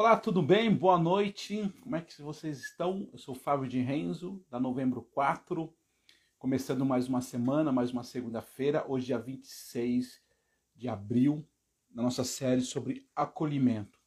Olá, tudo bem? Boa noite. Como é que vocês estão? Eu sou o Fábio de Renzo, da Novembro 4, começando mais uma semana, mais uma segunda-feira, hoje dia 26 de abril, na nossa série sobre acolhimento,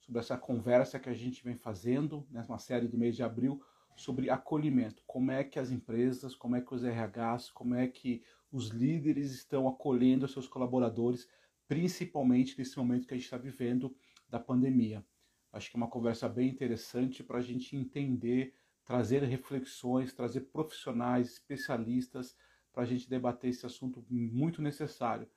sobre essa conversa que a gente vem fazendo nessa série do mês de abril sobre acolhimento. Como é que as empresas, como é que os RHs, como é que os líderes estão acolhendo os seus colaboradores, principalmente nesse momento que a gente está vivendo da pandemia. Acho que é uma conversa bem interessante para a gente entender, trazer reflexões, trazer profissionais, especialistas para a gente debater esse assunto muito necessário.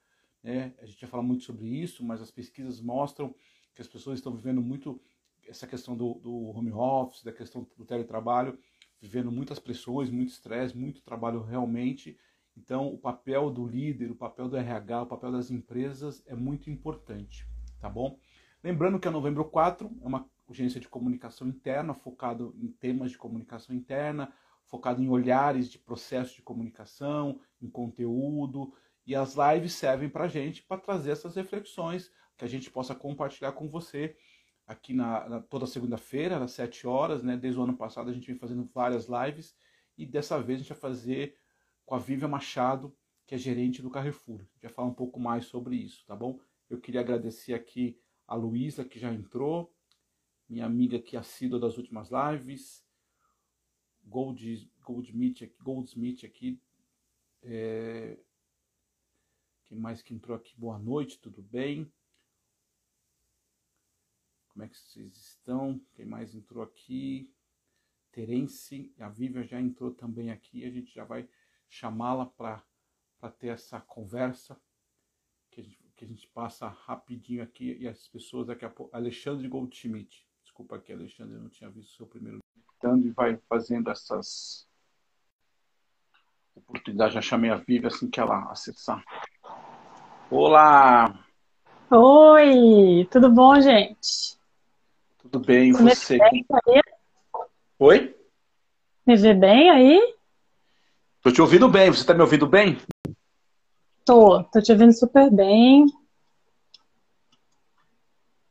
Né? A gente vai falar muito sobre isso, mas as pesquisas mostram que as pessoas estão vivendo muito essa questão do, do home office, da questão do teletrabalho, vivendo muitas pressões, muito estresse, muito trabalho realmente. Então, o papel do líder, o papel do RH, o papel das empresas é muito importante, tá bom? Lembrando que a Novembro 4 é uma agência de comunicação interna, focado em temas de comunicação interna, focado em olhares de processo de comunicação, em conteúdo, e as lives servem para a gente para trazer essas reflexões que a gente possa compartilhar com você aqui na, na toda segunda-feira, às 7 horas, né? Desde o ano passado a gente vem fazendo várias lives e dessa vez a gente vai fazer com a Vivian Machado, que é gerente do Carrefour. Vai falar um pouco mais sobre isso, tá bom? Eu queria agradecer aqui a Luísa, que já entrou, minha amiga que assídua das últimas lives, Gold, Goldsmith, Goldsmith aqui, é... quem mais que entrou aqui? Boa noite, tudo bem? Como é que vocês estão? Quem mais entrou aqui? Terence, a Vivian já entrou também aqui, a gente já vai chamá-la para ter essa conversa que a gente passa rapidinho aqui e as pessoas daqui a pouco. Alexandre Goldschmidt. Desculpa aqui, Alexandre, eu não tinha visto o seu primeiro. Então, e vai fazendo essas oportunidades. Já chamei a Vivi assim que ela acessar. Olá! Oi, tudo bom, gente? Tudo bem, Me você? Bem aí? Oi? Me vê bem aí? Tô te ouvindo bem, você tá me ouvindo bem? Tô, tô te ouvindo super bem.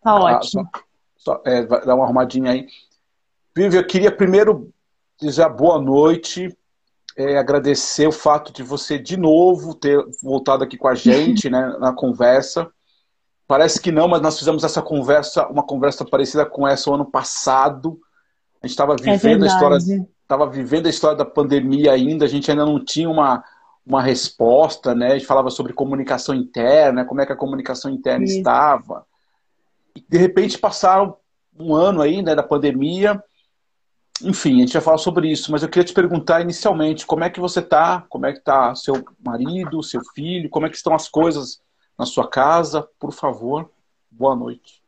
Tá Ah, ótimo. Só, só, é, dar uma arrumadinha aí. Vivi, eu queria primeiro dizer boa noite, é, agradecer o fato de você de novo ter voltado aqui com a gente, né, na conversa. Parece que não, mas nós fizemos essa conversa, uma conversa parecida com essa o ano passado. A gente estava É vivendo a história, estava vivendo a história da pandemia ainda, a gente ainda não tinha uma, uma resposta, né? A gente falava sobre comunicação interna, como é que a comunicação interna Isso. estava. E, de repente passaram um ano aí, né, da pandemia. Enfim, a gente vai falar sobre isso, mas eu queria te perguntar inicialmente, como é que você tá? Como é que tá seu marido, seu filho? Como é que estão as coisas na sua casa? Por favor, boa noite.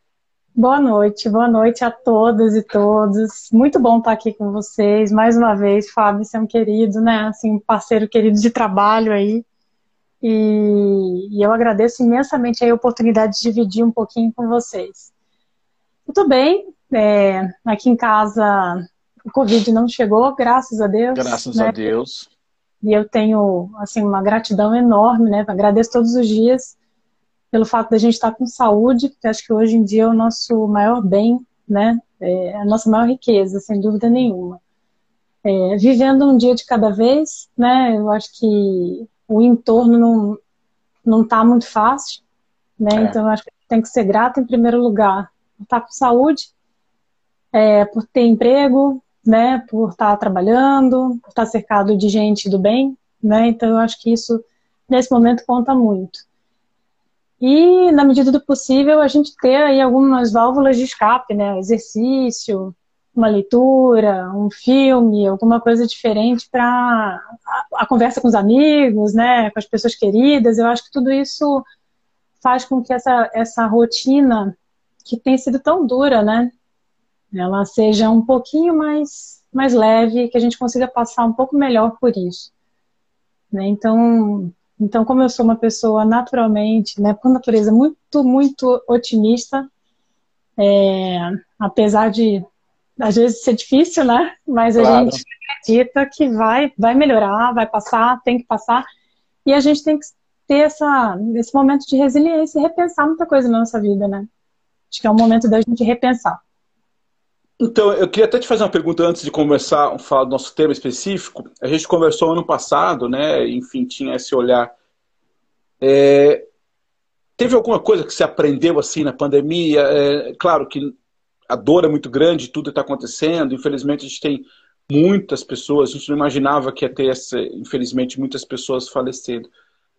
Boa noite, boa noite a todas e todos. Muito bom estar aqui com vocês. Mais uma vez, Fábio, você é um querido, né? Assim, um parceiro querido de trabalho aí. E, e eu agradeço imensamente a oportunidade de dividir um pouquinho com vocês. Tudo bem, é, aqui em casa o Covid não chegou, graças a Deus, Graças né? a Deus. E eu tenho, assim, uma gratidão enorme, né? Agradeço todos os dias pelo fato da gente estar com saúde, porque acho que hoje em dia é o nosso maior bem, né? É a nossa maior riqueza, sem dúvida nenhuma. É, vivendo um dia de cada vez, né? Eu acho que o entorno não não está muito fácil, né? É. Então eu acho que tem que ser grato em primeiro lugar por estar com saúde, é, por ter emprego, né? Por estar trabalhando, por estar cercado de gente do bem, né? Então eu acho que isso nesse momento conta muito. E, na medida do possível, a gente ter aí algumas válvulas de escape, né? Exercício, uma leitura, um filme, alguma coisa diferente para a, conversa com os amigos, né? Com as pessoas queridas. Eu acho que tudo isso faz com que essa, essa rotina, que tem sido tão dura, né? Ela seja um pouquinho mais, mais leve, que a gente consiga passar um pouco melhor por isso. Né? Então, então, como eu sou uma pessoa naturalmente, né, por natureza, muito, muito otimista, é, apesar de às vezes ser difícil, né? Mas a Claro. gente acredita que vai, vai melhorar, vai passar, tem que passar. E a gente tem que ter essa, esse momento de resiliência e repensar muita coisa na nossa vida, né? Acho que é um momento da gente repensar. Então, eu queria até te fazer uma pergunta antes de conversar, falar do nosso tema específico. A gente conversou ano passado, né? Enfim, tinha esse olhar. É... Teve alguma coisa que você aprendeu assim na pandemia? É... Claro que a dor é muito grande, tudo está acontecendo. Infelizmente, a gente tem muitas pessoas. A gente não imaginava que ia ter, essa, infelizmente, muitas pessoas falecendo.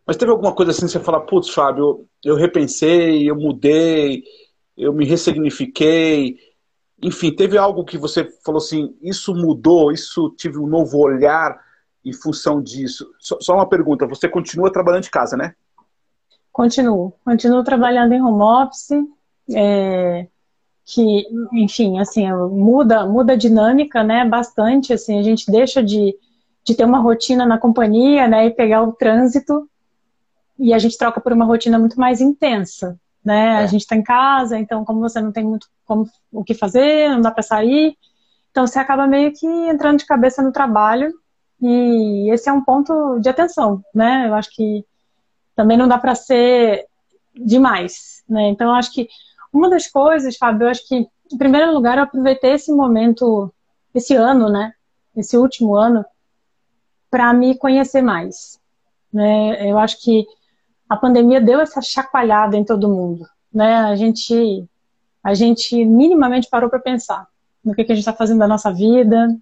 Mas teve alguma coisa assim, você fala, putz, Fábio, eu repensei, eu mudei, eu me ressignifiquei. Enfim, teve algo que você falou assim, isso mudou, isso tive um novo olhar em função disso. Só uma pergunta, você continua trabalhando de casa, né? Continuo. Continuo trabalhando em home office, é, que, enfim, assim, muda, muda a dinâmica, né, bastante, assim, a gente deixa de, de ter uma rotina na companhia, né, e pegar o trânsito e a gente troca por uma rotina muito mais intensa, né? É. A gente está em casa, então como você não tem muito como, o que fazer, não dá para sair, então você acaba meio que entrando de cabeça no trabalho e esse é um ponto de atenção, né? Eu acho que também não dá para ser demais, né? Então eu acho que uma das coisas, Fábio, eu acho que em primeiro lugar eu aproveitei esse momento, esse ano, né? Esse último ano para me conhecer mais, né? Eu acho que a pandemia deu essa chacoalhada em todo mundo, né? A gente, a gente minimamente parou para pensar no que, que a gente está fazendo da nossa vida,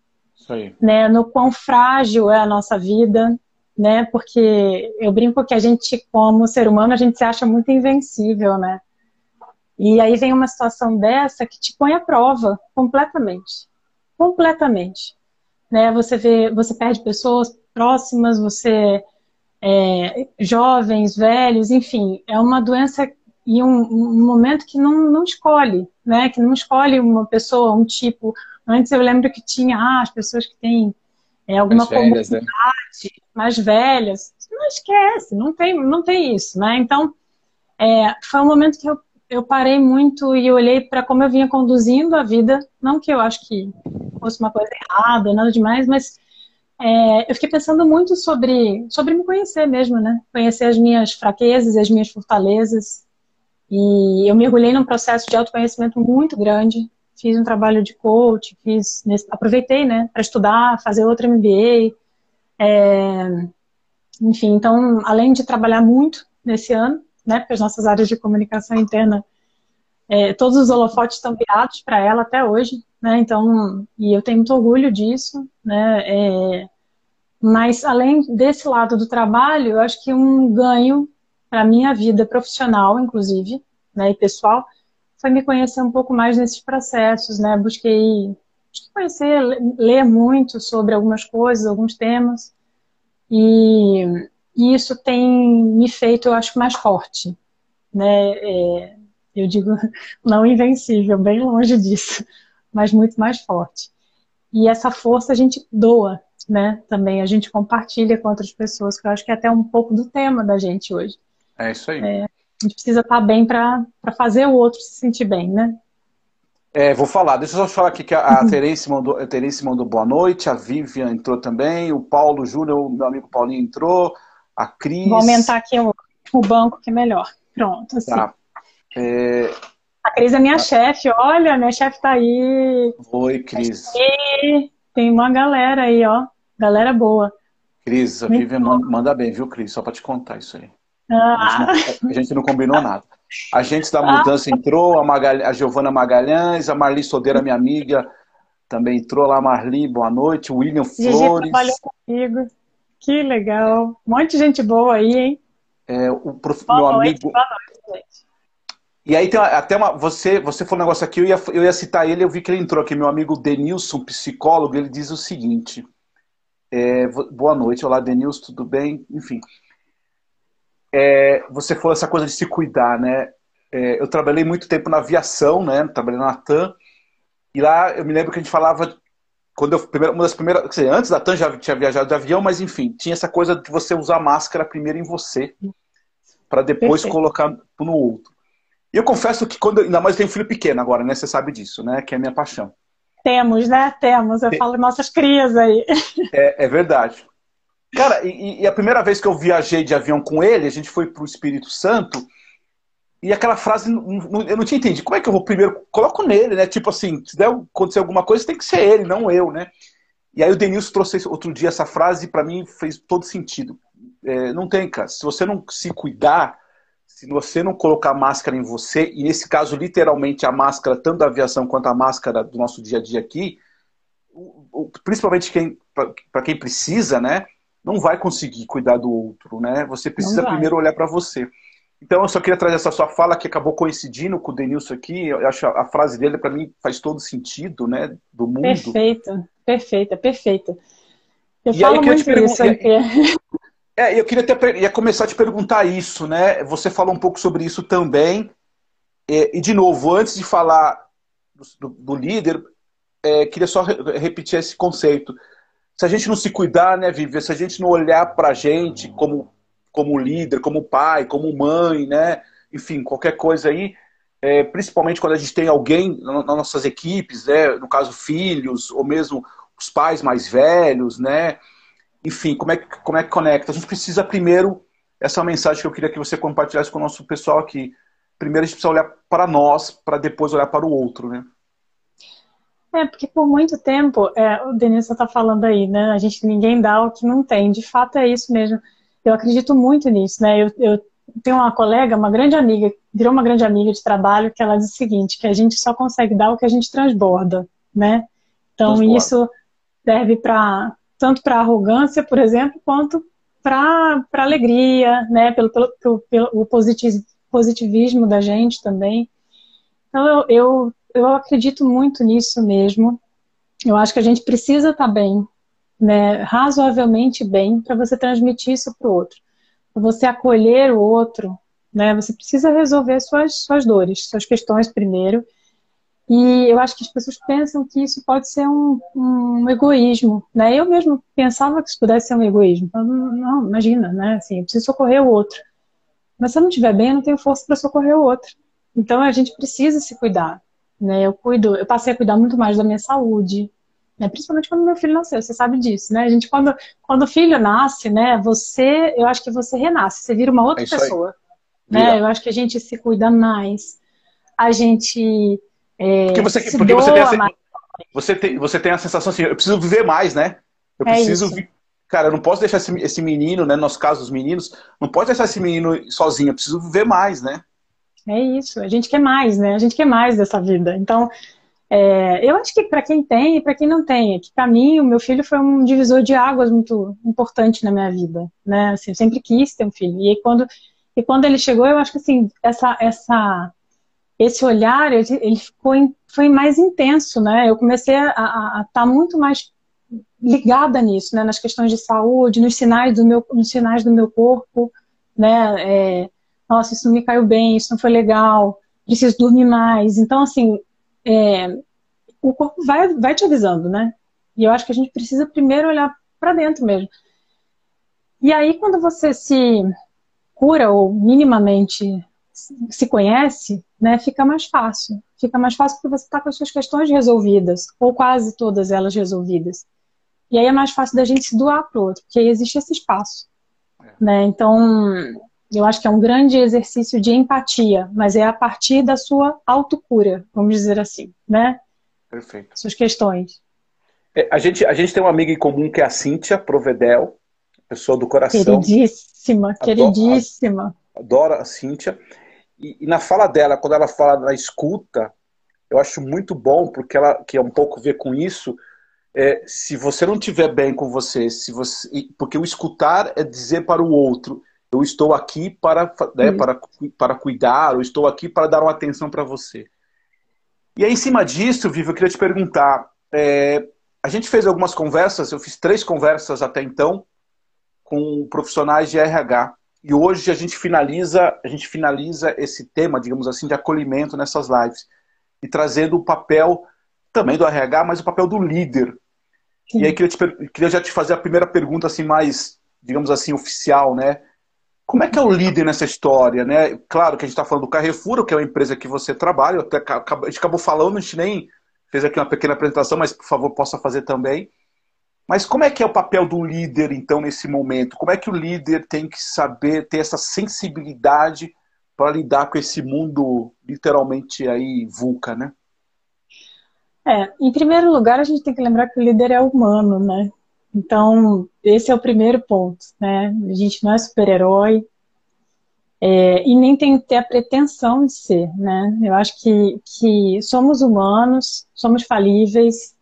né? No quão frágil é a nossa vida, né? Porque eu brinco que a gente, como ser humano, a gente se acha muito invencível, né? E aí vem uma situação dessa que te põe à prova completamente, completamente, né? Você vê, você perde pessoas próximas, você é, jovens, velhos, enfim, é uma doença e um, um, momento que não, não escolhe, né? Que não escolhe uma pessoa, um tipo. Antes eu lembro que tinha ah, as pessoas que têm é, alguma mais velhas, né? mais velhas. Não esquece, não tem, não tem isso, né? Então, é, foi um momento que eu, eu parei muito e olhei para como eu vinha conduzindo a vida. Não que eu acho que fosse uma coisa errada, nada demais, mas é, eu fiquei pensando muito sobre, sobre me conhecer mesmo, né? Conhecer as minhas fraquezas, as minhas fortalezas. E eu mergulhei num processo de autoconhecimento muito grande. Fiz um trabalho de coach, fiz, aproveitei, né, para estudar, fazer outro MBA. É, enfim, então, além de trabalhar muito nesse ano, né, porque as nossas áreas de comunicação interna, é, todos os holofotes estão virados para ela até hoje, né? Então, e eu tenho muito orgulho disso, né? É, mas além desse lado do trabalho, eu acho que um ganho para minha vida profissional, inclusive, né, e pessoal, foi me conhecer um pouco mais nesses processos, né? Busquei, conhecer, ler muito sobre algumas coisas, alguns temas, e, e isso tem me feito, eu acho, mais forte, né? É, eu digo não invencível, bem longe disso, mas muito mais forte. E essa força a gente doa, né? Também a gente compartilha com outras pessoas, que eu acho que é até um pouco do tema da gente hoje. É isso aí. É, a gente precisa estar bem para fazer o outro se sentir bem, né? É, vou falar, deixa eu só falar aqui que a, a uhum. Terence, mandou, a Terence mandou boa noite, a Vivian entrou também, o Paulo Júnior, meu amigo Paulinho entrou, a Cris. Vou aumentar aqui o, o banco que é melhor. Pronto, assim. Tá. É... A Cris é minha chefe, olha, minha chefe tá aí. Oi, Cris. Tem uma galera aí, ó. Galera boa. Cris, a Vivian manda bem, viu, Cris? Só para te contar isso aí. Ah. A, gente não, a, gente não, combinou nada. Agentes da Mudança ah. entrou, a, Magal... a Giovana Magalhães, a Marli Sodeira, minha amiga, também entrou lá. Marli, boa noite. William Flores. Gigi trabalhou comigo. Que legal. Um monte de gente boa aí, hein? É, o prof... meu noite, amigo. Boa noite, gente. E aí tem até uma. Você, você falou um negócio aqui, eu ia, eu ia citar ele, eu vi que ele entrou aqui, meu amigo Denilson, psicólogo, ele diz o seguinte. É, boa noite, olá Denilson, tudo bem? Enfim. É, você falou essa coisa de se cuidar, né? É, eu trabalhei muito tempo na aviação, né? Trabalhei na TAM. E lá eu me lembro que a gente falava. Quando eu, uma das primeiras. Quer dizer, antes da TAM já tinha viajado de avião, mas enfim, tinha essa coisa de você usar máscara primeiro em você, para depois Perfeito. colocar no outro. E eu confesso que quando. Ainda mais eu tenho um filho pequeno agora, né? Você sabe disso, né? Que é a minha paixão. Temos, né? Temos. Eu Tem... falo nossas crias aí. É, é verdade. Cara, e, e, a primeira vez que eu viajei de avião com ele, a gente foi para o Espírito Santo. E aquela frase, eu não tinha entendido. Como é que eu vou primeiro? Coloco nele, né? Tipo assim, se der acontecer alguma coisa, tem que ser ele, não eu, né? E aí o Denilson trouxe outro dia essa frase e para mim fez todo sentido. É, não tem, cara. Se você não se cuidar, se você não colocar máscara em você, e nesse caso, literalmente, a máscara, tanto da aviação quanto a máscara do nosso dia a dia aqui, principalmente quem, para quem precisa, né? Não vai conseguir cuidar do outro, né? Você precisa primeiro olhar para você. Então, eu só queria trazer essa sua fala que acabou coincidindo com o Denilson aqui. Eu acho a frase dele, para mim, faz todo sentido, né? Do mundo. Perfeito, perfeita, perfeita. Eu e falo aí, muito isso aqui. É, eu queria até ia começar a te perguntar isso, né? Você falou um pouco sobre isso também. E, e de novo, antes de falar do, do líder, é, queria só repetir esse conceito. Se a gente não se cuidar, né, Vivi? Se a gente não olhar para a gente como, como líder, como pai, como mãe, né? Enfim, qualquer coisa aí, é, principalmente quando a gente tem alguém nas nossas equipes, né? No caso, filhos, ou mesmo os pais mais velhos, né? Enfim, como é, que, como é que conecta? A gente precisa primeiro, essa é uma mensagem que eu queria que você compartilhasse com o nosso pessoal aqui. Primeiro a gente precisa olhar para nós, para depois olhar para o outro, né? É, porque por muito tempo, é, o Denilson está falando aí, né? A gente ninguém dá o que não tem. De fato é isso mesmo. Eu acredito muito nisso, né? Eu, eu tenho uma colega, uma grande amiga, virou uma grande amiga de trabalho, que ela diz o seguinte, que a gente só consegue dar o que a gente transborda, né? Então transborda. isso serve para tanto para arrogância, por exemplo, quanto para alegria, né? Pelo, pelo, pelo, pelo positivismo da gente também. Então, eu, eu, eu acredito muito nisso mesmo. Eu acho que a gente precisa estar tá bem, né? razoavelmente bem, para você transmitir isso para o outro. Para você acolher o outro, né? Você precisa resolver suas, suas dores, suas questões primeiro e eu acho que as pessoas pensam que isso pode ser um, um egoísmo, né? Eu mesmo pensava que isso pudesse ser um egoísmo. Não, não, imagina, né? Assim, eu preciso socorrer o outro. Mas se eu não estiver bem, eu não tenho força para socorrer o outro. Então a gente precisa se cuidar, né? Eu cuido, eu passei a cuidar muito mais da minha saúde, né? Principalmente quando meu filho nasceu, você sabe disso, né? A gente quando quando o filho nasce, né? Você, eu acho que você renasce, você vira uma outra é pessoa, né? Eu acho que a gente se cuida mais, a gente é, porque você, porque você, tem a, você, tem, você tem a sensação assim, eu preciso viver mais, né? Eu é preciso. Cara, eu não posso deixar esse, esse menino, né? No nosso caso, os meninos, não pode deixar esse menino sozinho, eu preciso viver mais, né? É isso, a gente quer mais, né? A gente quer mais dessa vida. Então, é, eu acho que para quem tem e para quem não tem, é que para mim o meu filho foi um divisor de águas muito importante na minha vida, né? Assim, eu sempre quis ter um filho. E quando e quando ele chegou, eu acho que assim essa essa esse olhar ele, ficou foi mais intenso, né? Eu comecei a estar tá muito mais ligada nisso, né? Nas questões de saúde, nos sinais do meu, nos sinais do meu corpo, né? É, nossa, isso não me caiu bem, isso não foi legal, preciso dormir mais. Então, assim, é, o corpo vai, vai te avisando, né? E eu acho que a gente precisa primeiro olhar para dentro mesmo. E aí, quando você se cura ou minimamente se conhece, né, fica mais fácil. Fica mais fácil porque você está com as suas questões resolvidas, ou quase todas elas resolvidas. E aí é mais fácil da gente se doar para o outro, porque aí existe esse espaço. É. Né? Então, eu acho que é um grande exercício de empatia, mas é a partir da sua autocura, vamos dizer assim, né? Perfeito. Suas questões. É, a, gente, a gente tem uma amiga em comum que é a Cíntia Provedel, pessoa do coração. Queridíssima, queridíssima. Adoro a Cíntia. E, e, na fala dela, quando ela fala da escuta, eu acho muito bom, porque ela que é um pouco ver com isso. É, se você não estiver bem com você, se você, porque o escutar é dizer para o outro, eu estou aqui para, né, para, para cuidar, eu estou aqui para dar uma atenção para você. E aí, em cima disso, Vivi, eu queria te perguntar. É, a gente fez algumas conversas, eu fiz três conversas até então, com profissionais de RH. E hoje a gente finaliza, a gente finaliza esse tema, digamos assim, de acolhimento nessas lives e trazendo o papel também do RH, mas o papel do líder. Sim. E aí queria, te, queria já te fazer a primeira pergunta assim mais, digamos assim, oficial, né? Como é que é o líder nessa história, né? Claro que a gente está falando do Carrefour, que é uma empresa que você trabalha, até, a gente acabou falando, a gente nem fez aqui uma pequena apresentação, mas por favor possa fazer também. Mas como é que é o papel do líder, então, nesse momento? Como é que o líder tem que saber ter essa sensibilidade para lidar com esse mundo literalmente aí vulca, né? É, em primeiro lugar, a gente tem que lembrar que o líder é humano, né? Então, esse é o primeiro ponto, né? A gente não é super-herói é, e nem tem que ter a pretensão de ser, né? Eu acho que, que somos humanos, somos falíveis,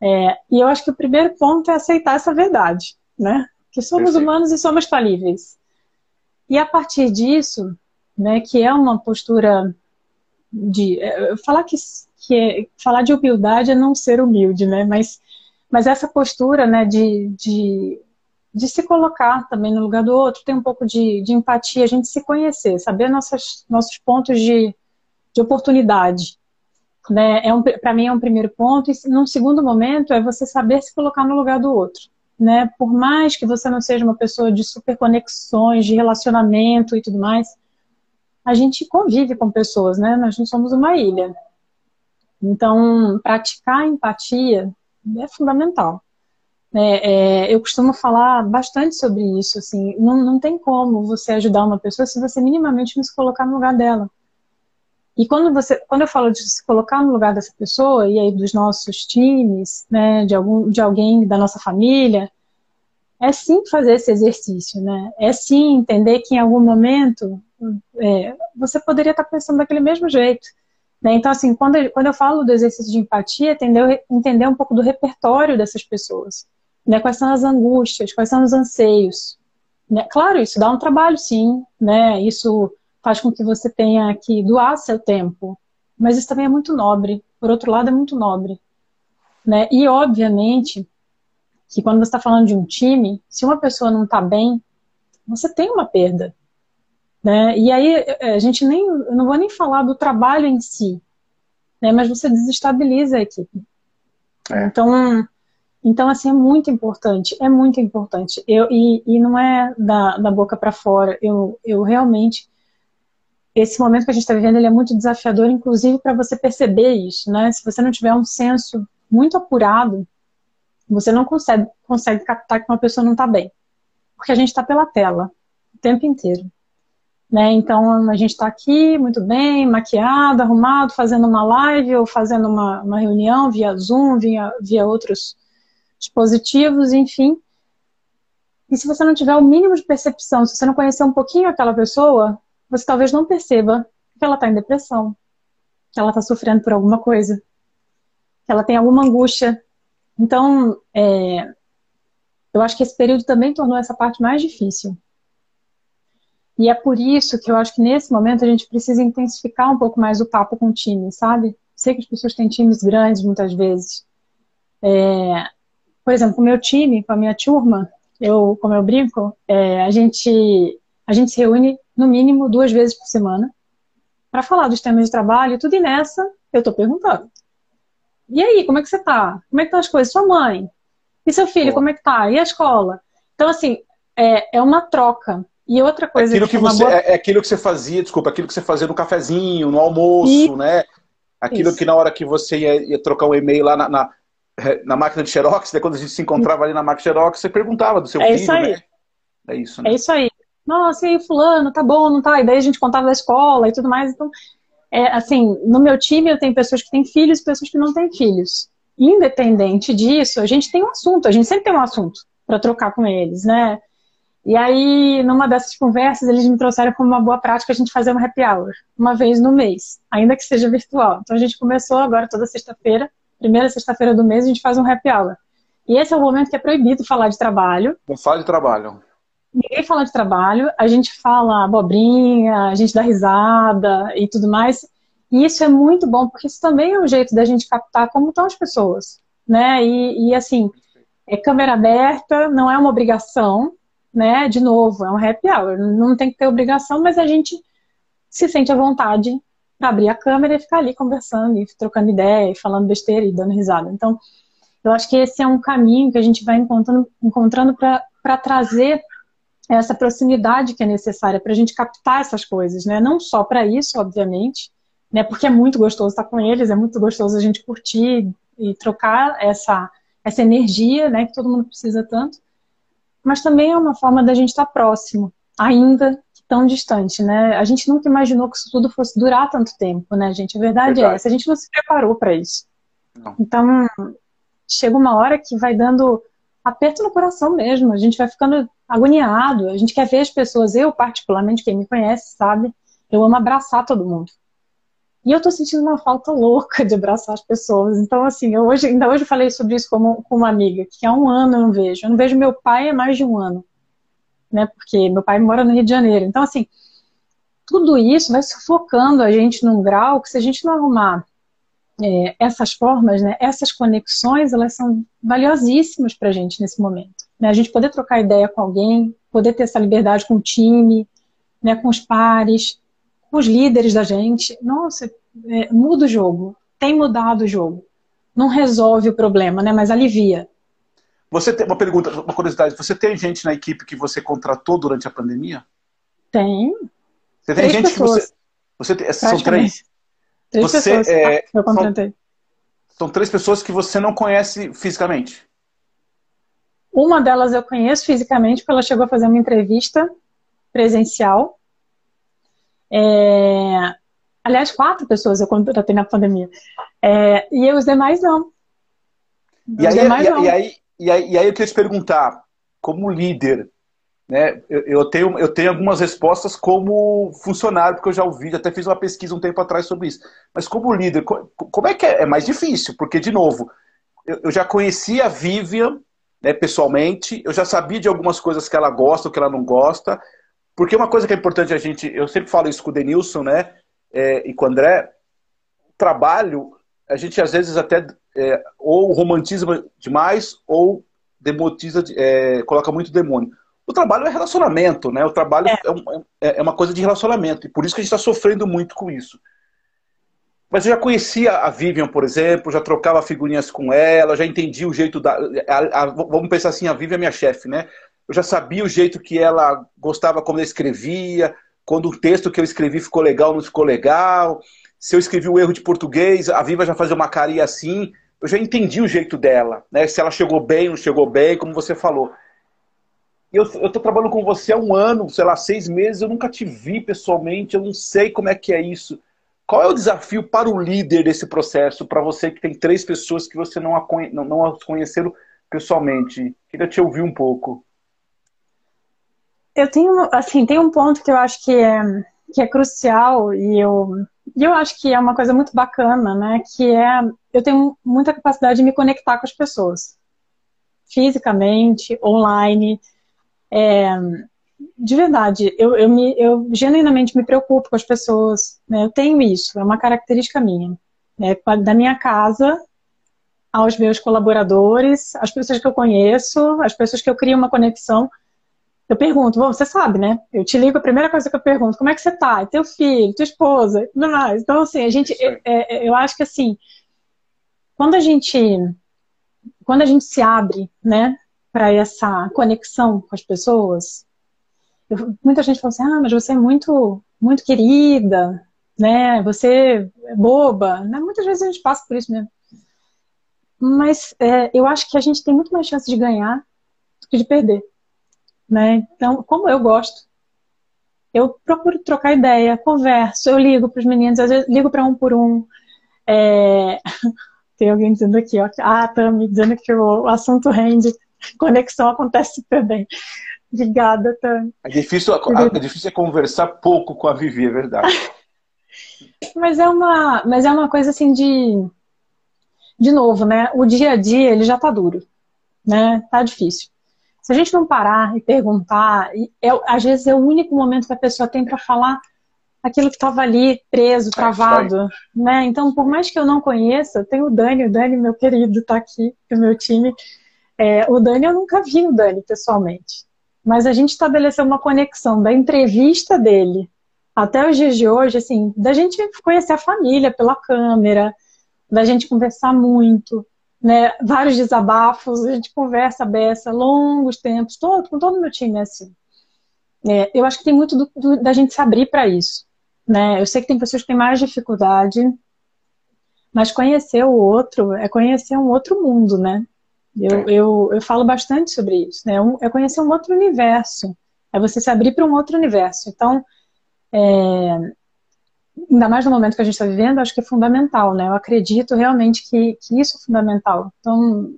é, e eu acho que o primeiro ponto é aceitar essa verdade, né? Que somos Perfeito. humanos e somos falíveis. E a partir disso, né, que é uma postura de é, falar que, que é, falar de humildade é não ser humilde, né? Mas mas essa postura, né, de, de, de se colocar também no lugar do outro, ter um pouco de, de empatia, a gente se conhecer, saber nossas, nossos pontos de, de oportunidade. Né? É um, Para mim é um primeiro ponto, e num segundo momento é você saber se colocar no lugar do outro. Né? Por mais que você não seja uma pessoa de super conexões, de relacionamento e tudo mais, a gente convive com pessoas, né? Nós não somos uma ilha. Então, praticar empatia é fundamental. É, é, eu costumo falar bastante sobre isso, assim, não, não tem como você ajudar uma pessoa se você minimamente não se colocar no lugar dela. E quando você, quando eu falo de se colocar no lugar dessa pessoa e aí dos nossos times, né, de algum, de alguém da nossa família, é sim fazer esse exercício, né? É sim entender que em algum momento é, você poderia estar pensando daquele mesmo jeito. Né? Então, assim, quando eu, quando eu falo do exercício de empatia, entender, entender um pouco do repertório dessas pessoas. Né? Quais são as angústias, quais são os anseios. Né? Claro, isso dá um trabalho, sim. Né? Isso faz com que você tenha que doar seu tempo. Mas isso também é muito nobre. Por outro lado, é muito nobre. Né? E, obviamente, que quando você está falando de um time, se uma pessoa não está bem, você tem uma perda. Né? E aí é, a gente nem, eu não vou nem falar do trabalho em si, né? mas você desestabiliza a equipe. É. Então, então, assim, é muito importante, é muito importante. Eu, e, e não é da, da boca para fora, eu, eu realmente, esse momento que a gente está vivendo, ele é muito desafiador, inclusive para você perceber isso, né? Se você não tiver um senso muito apurado, você não consegue, consegue captar que uma pessoa não está bem. Porque a gente está pela tela o tempo inteiro. Né? Então a gente está aqui muito bem, maquiado, arrumado, fazendo uma live ou fazendo uma, uma reunião via Zoom, via, via outros dispositivos, enfim. E se você não tiver o mínimo de percepção, se você não conhecer um pouquinho aquela pessoa, você talvez não perceba que ela está em depressão, que ela está sofrendo por alguma coisa, que ela tem alguma angústia. Então, é, eu acho que esse período também tornou essa parte mais difícil. E é por isso que eu acho que nesse momento a gente precisa intensificar um pouco mais o papo com o time, sabe? Sei que as pessoas têm times grandes muitas vezes. É, por exemplo, com o meu time, com a minha turma, eu, como eu brinco, é, a, gente, a gente se reúne no mínimo duas vezes por semana para falar dos temas de trabalho e tudo, e nessa eu estou perguntando. E aí, como é que você tá? Como é que estão as coisas? Sua mãe? E seu filho, como é que tá? E a escola? Então, assim, é, é uma troca. E outra coisa aquilo que, que você boa... é, é aquilo que você fazia, desculpa, aquilo que você fazia no cafezinho, no almoço, e... né? Aquilo Isso. que na hora que você ia, ia trocar um e-mail lá na, na, na, máquina de Xerox, né? quando a gente se encontrava ali na máquina de Xerox, você perguntava do seu é filho, isso aí. né? É isso, né? É isso aí. Nossa, e fulano, tá bom, não tá? E daí a gente contava da escola e tudo mais. Então, é, assim, no meu time eu tenho pessoas que têm filhos e pessoas que não têm filhos. Independente disso, a gente tem um assunto, a gente sempre tem um assunto para trocar com eles, né? E aí, numa dessas conversas, eles me trouxeram como uma boa prática a gente fazer uma happy hour, uma vez no mês, ainda que seja virtual. Então a gente começou agora toda sexta-feira, primeira sexta-feira do mês, a gente faz um happy hour. E esse é o momento que é proibido falar de trabalho. Não fala de trabalho. Ninguém fala de trabalho, a gente fala abobrinha, a gente dá risada e tudo mais. E isso é muito bom, porque isso também é um jeito da gente captar como estão as pessoas, né? E, e assim, é câmera aberta, não é uma obrigação, né? De novo, é um happy hour. Não tem que ter obrigação, mas a gente se sente à vontade para abrir a câmera e ficar ali conversando, e trocando ideia, e falando besteira e dando risada. Então, eu acho que esse é um caminho que a gente vai encontrando, encontrando para trazer essa proximidade que é necessária para a gente captar essas coisas, né? Não só para isso, obviamente, né? Porque é muito gostoso estar com eles, é muito gostoso a gente curtir e trocar essa essa energia, né? Que todo mundo precisa tanto mas também é uma forma da gente estar próximo, ainda que tão distante, né? A gente nunca imaginou que isso tudo fosse durar tanto tempo, né, gente? A verdade, verdade. é essa, a gente não se preparou para isso. Não. Então, chega uma hora que vai dando aperto no coração mesmo, a gente vai ficando agoniado, a gente quer ver as pessoas, eu particularmente, quem me conhece sabe, eu amo abraçar todo mundo. E eu tô sentindo uma falta louca de abraçar as pessoas. Então, assim, eu hoje, ainda hoje falei sobre isso com, com uma amiga, que há um ano eu não vejo. Eu não vejo meu pai há mais de um ano. Né? Porque meu pai mora no Rio de Janeiro. Então, assim, tudo isso vai sufocando a gente num grau que se a gente não arrumar é, essas formas, né, essas conexões, elas são valiosíssimas para a gente nesse momento. Né? A gente poder trocar ideia com alguém, poder ter essa liberdade com o time, né, com os pares, os líderes da gente, nossa, é, muda o jogo, tem mudado o jogo. Não resolve o problema, né? Mas alivia. Você tem uma pergunta, uma curiosidade. Você tem gente na equipe que você contratou durante a pandemia? Tem. Você tem três gente pessoas. que você. Você tem, são três. Três você, pessoas é, eu contratei. São, são três pessoas que você não conhece fisicamente. Uma delas eu conheço fisicamente, porque ela chegou a fazer uma entrevista presencial é... Aliás, quatro pessoas eu contratei na pandemia. É... E os demais não. E aí, demais, e, não. E, aí, e, aí, e aí eu queria te perguntar, como líder, né? Eu, eu, tenho, eu tenho algumas respostas como funcionário, porque eu já ouvi, até fiz uma pesquisa um tempo atrás sobre isso. Mas como líder, como é que é? É mais difícil, porque, de novo, eu, eu já conhecia a Vivian né, pessoalmente, eu já sabia de algumas coisas que ela gosta, o que ela não gosta, porque uma coisa que é importante a gente, eu sempre falo isso com o Denilson, né, é, e com o André, trabalho, a gente às vezes até é, ou romantiza demais ou demotiza, é, coloca muito demônio. O trabalho é relacionamento, né? O trabalho é, é, é, é uma coisa de relacionamento, e por isso que a gente está sofrendo muito com isso. Mas eu já conhecia a Vivian, por exemplo, já trocava figurinhas com ela, já entendia o jeito da. A, a, vamos pensar assim, a Vivian é minha chefe, né? eu já sabia o jeito que ela gostava como ela escrevia, quando o texto que eu escrevi ficou legal não ficou legal, se eu escrevi um erro de português, a Viva já fazia uma carinha assim, eu já entendi o jeito dela, né? Se ela chegou bem, não chegou bem, como você falou. Eu, eu tô trabalhando com você há um ano, sei lá, seis meses, eu nunca te vi pessoalmente, eu não sei como é que é isso. Qual é o desafio para o líder desse processo, para você que tem três pessoas que você não, a, não, não as conheceram pessoalmente? Queria te ouvir um pouco eu tenho, assim, tem um ponto que eu acho que é, que é crucial e eu, e eu acho que é uma coisa muito bacana, né? Que é, eu tenho muita capacidade de me conectar com as pessoas. Fisicamente, online. É, de verdade, eu, eu, me, eu genuinamente me preocupo com as pessoas. Né? Eu tenho isso, é uma característica minha. Né? Da minha casa aos meus colaboradores, as pessoas que eu conheço, as pessoas que eu crio uma conexão eu pergunto, bom, você sabe, né? Eu te ligo, a primeira coisa que eu pergunto, como é que você tá? E teu filho, tua esposa, tudo mais. Então, assim, a gente, é, é, eu acho que assim, quando a gente, quando a gente se abre, né, para essa conexão com as pessoas, eu, muita gente fala assim, ah, mas você é muito, muito querida, né? Você é boba, né? Muitas vezes a gente passa por isso mesmo. Mas é, eu acho que a gente tem muito mais chance de ganhar do que de perder né? Então, como eu gosto, eu procuro trocar ideia, converso, eu ligo para os meninos, às vezes ligo para um por um. É... Tem alguém dizendo aqui, ó, ah, Tami, dizendo que o assunto rende, conexão acontece super bem. Obrigada, Tami. É difícil, é difícil é conversar pouco com a Vivi, é verdade. mas é uma, mas é uma coisa assim de, de novo, né? O dia a dia ele já tá duro, né? Tá difícil. Se a gente não parar e perguntar, é, às vezes é o único momento que a pessoa tem para falar aquilo que estava ali preso, é, travado, né? Então, por mais que eu não conheça, tem o Dani, o Dani, meu querido, está aqui, do meu time. É, o Dani, eu nunca vi o Dani pessoalmente, mas a gente estabeleceu uma conexão da entrevista dele até os dias de hoje, assim, da gente conhecer a família pela câmera, da gente conversar muito, né, vários desabafos, a gente conversa beça, longos tempos, todo, com todo o meu time, assim. É, eu acho que tem muito do, do, da gente se abrir para isso. Né? Eu sei que tem pessoas que têm mais dificuldade, mas conhecer o outro é conhecer um outro mundo, né? Eu, é. eu, eu falo bastante sobre isso, né? É conhecer um outro universo. É você se abrir para um outro universo. Então, é, ainda mais no momento que a gente está vivendo, acho que é fundamental, né? Eu acredito realmente que, que isso é fundamental. Então,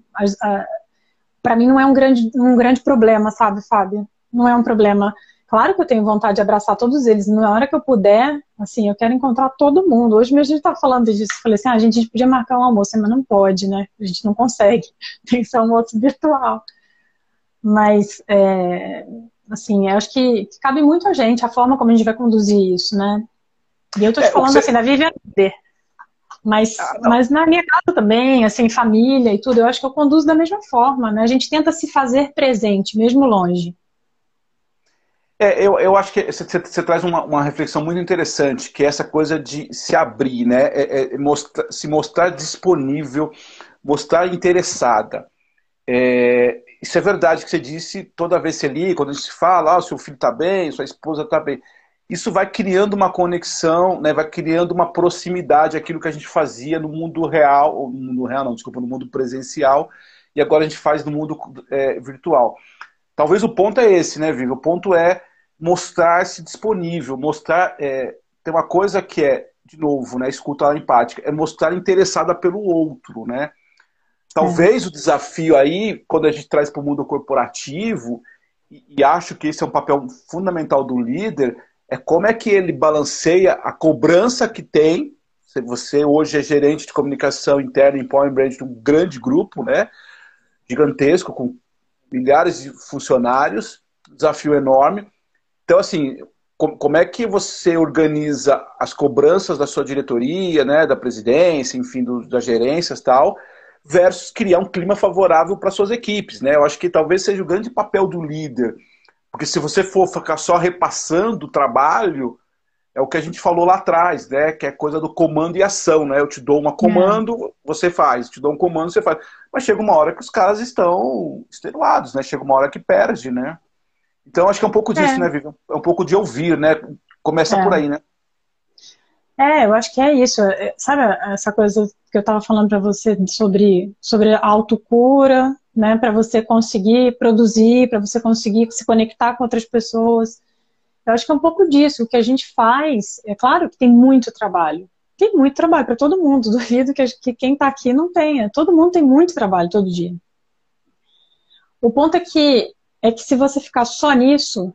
para mim não é um grande, um grande problema, sabe, Fábio? Não é um problema. Claro que eu tenho vontade de abraçar todos eles. Na hora que eu puder, assim, eu quero encontrar todo mundo. Hoje mesmo a gente tá falando disso. Falei assim, ah, a gente podia marcar um almoço, mas não pode, né? A gente não consegue. Tem que ser um almoço virtual. Mas, é, assim, eu acho que, que, cabe muito a gente, a forma como a gente vai conduzir isso, né? E eu tô te é, falando você... assim, da Vivian mas, ah, mas na minha casa também, assim, família e tudo, eu acho que eu conduzo da mesma forma, né? A gente tenta se fazer presente, mesmo longe. É, eu, eu acho que você, traz uma, uma, reflexão muito interessante, que é essa coisa de se abrir, né? É, é mostrar, se mostrar disponível, mostrar interessada. É, isso é verdade que você disse toda vez que você liga, quando a gente fala, ah, seu filho está bem, sua esposa está bem isso vai criando uma conexão, né, vai criando uma proximidade aquilo que a gente fazia no mundo real, no mundo real não, desculpa, no mundo presencial, e agora a gente faz no mundo é, virtual. Talvez o ponto é esse, né, Vivi? O ponto é mostrar-se disponível, mostrar. É, tem uma coisa que é, de novo, né, escuta empática, é mostrar interessada pelo outro, né? Talvez é. o desafio aí, quando a gente traz para o mundo corporativo, e, e acho que esse é um papel fundamental do líder, é como é que ele balanceia a cobrança que tem. Você hoje é gerente de comunicação interna em Point Brand de um grande grupo, né? Gigantesco, com milhares de funcionários, desafio enorme. Então, assim, como é que você organiza as cobranças da sua diretoria, né, da presidência, enfim, do, das gerências tal, versus criar um clima favorável para suas equipes, né? Eu acho que talvez seja o grande papel do líder porque se você for ficar só repassando o trabalho, é o que a gente falou lá atrás, né? Que é coisa do comando e ação, né? Eu te dou uma comando, é. você faz. Te dou um comando, você faz. Mas chega uma hora que os caras estão extenuados, né? Chega uma hora que perde, né? Então acho que é um pouco disso, é. né, Vivian? É um pouco de ouvir, né? Começa é. por aí, né? É, eu acho que é isso. É, sabe essa coisa que eu estava falando para você sobre, sobre autocura, né, para você conseguir produzir, para você conseguir se conectar com outras pessoas. Eu acho que é um pouco disso. O que a gente faz, é claro que tem muito trabalho. Tem muito trabalho para todo mundo. Duvido que, que quem está aqui não tenha. Todo mundo tem muito trabalho todo dia. O ponto é que, é que se você ficar só nisso,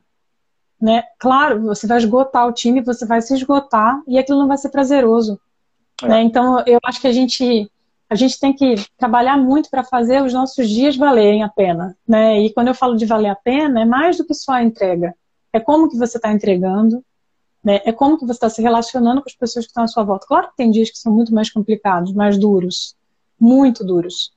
né, claro, você vai esgotar o time, você vai se esgotar e aquilo não vai ser prazeroso. É. Né? Então, eu acho que a gente a gente tem que trabalhar muito para fazer os nossos dias valerem a pena, né? E quando eu falo de valer a pena, é mais do que só a entrega. É como que você está entregando, né? É como que você está se relacionando com as pessoas que estão à sua volta. Claro que tem dias que são muito mais complicados, mais duros, muito duros.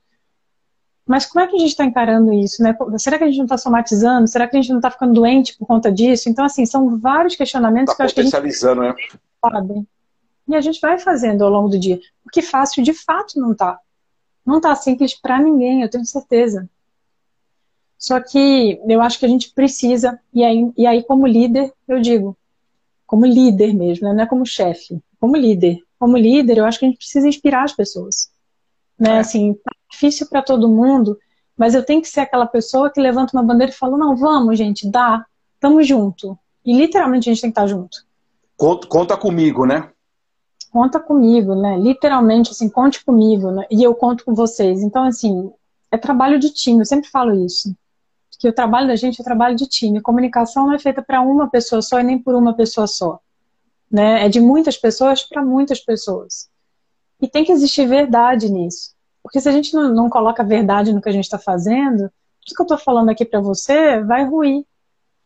Mas como é que a gente está encarando isso, né? Será que a gente não está somatizando? Será que a gente não está ficando doente por conta disso? Então, assim, são vários questionamentos tá que eu acho que a gente... né? Sabe? E a gente vai fazendo ao longo do dia. Porque fácil, de fato, não tá. Não tá simples para ninguém, eu tenho certeza. Só que eu acho que a gente precisa, e aí, e aí como líder, eu digo, como líder mesmo, né? não é como chefe, como líder. Como líder, eu acho que a gente precisa inspirar as pessoas. Né? É. Assim, tá difícil para todo mundo, mas eu tenho que ser aquela pessoa que levanta uma bandeira e fala, não, vamos, gente, dá, tamo junto. E literalmente a gente tem que estar junto. Conta, conta comigo, né? conta comigo, né? Literalmente, assim, conte comigo, né? E eu conto com vocês. Então, assim, é trabalho de time, eu sempre falo isso. Que o trabalho da gente é trabalho de time. Comunicação não é feita para uma pessoa só e nem por uma pessoa só. Né? É de muitas pessoas para muitas pessoas. E tem que existir verdade nisso. Porque se a gente não, não coloca verdade no que a gente está fazendo, tudo que eu estou falando aqui para você vai ruir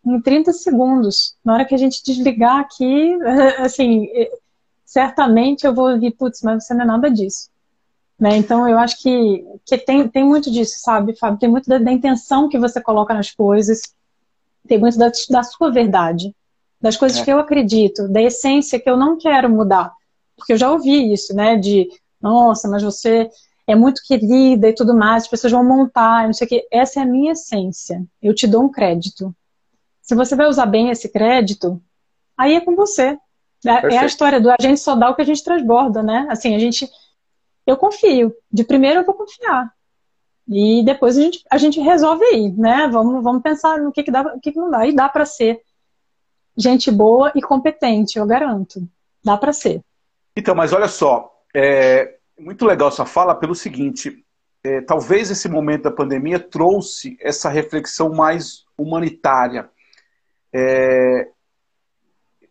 em 30 segundos. Na hora que a gente desligar aqui, assim, certamente eu vou ouvir, putz, mas você não é nada disso. Né? Então, eu acho que, que tem, tem muito disso, sabe, Fábio? Tem muito da, da intenção que você coloca nas coisas, tem muito da, da sua verdade, das coisas é. que eu acredito, da essência que eu não quero mudar. Porque eu já ouvi isso, né? De, nossa, mas você é muito querida e tudo mais, as pessoas vão montar, não sei o quê. Essa é a minha essência. Eu te dou um crédito. Se você vai usar bem esse crédito, aí é com você. É, é a história do a gente só dá o que a gente transborda, né? Assim, a gente. Eu confio. De primeiro eu vou confiar. E depois a gente, a gente resolve aí, né? Vamos, vamos pensar no que, que dá, o que, que não dá. E dá para ser gente boa e competente, eu garanto. Dá para ser. Então, mas olha só, é muito legal sua fala pelo seguinte: é, talvez esse momento da pandemia trouxe essa reflexão mais humanitária. É,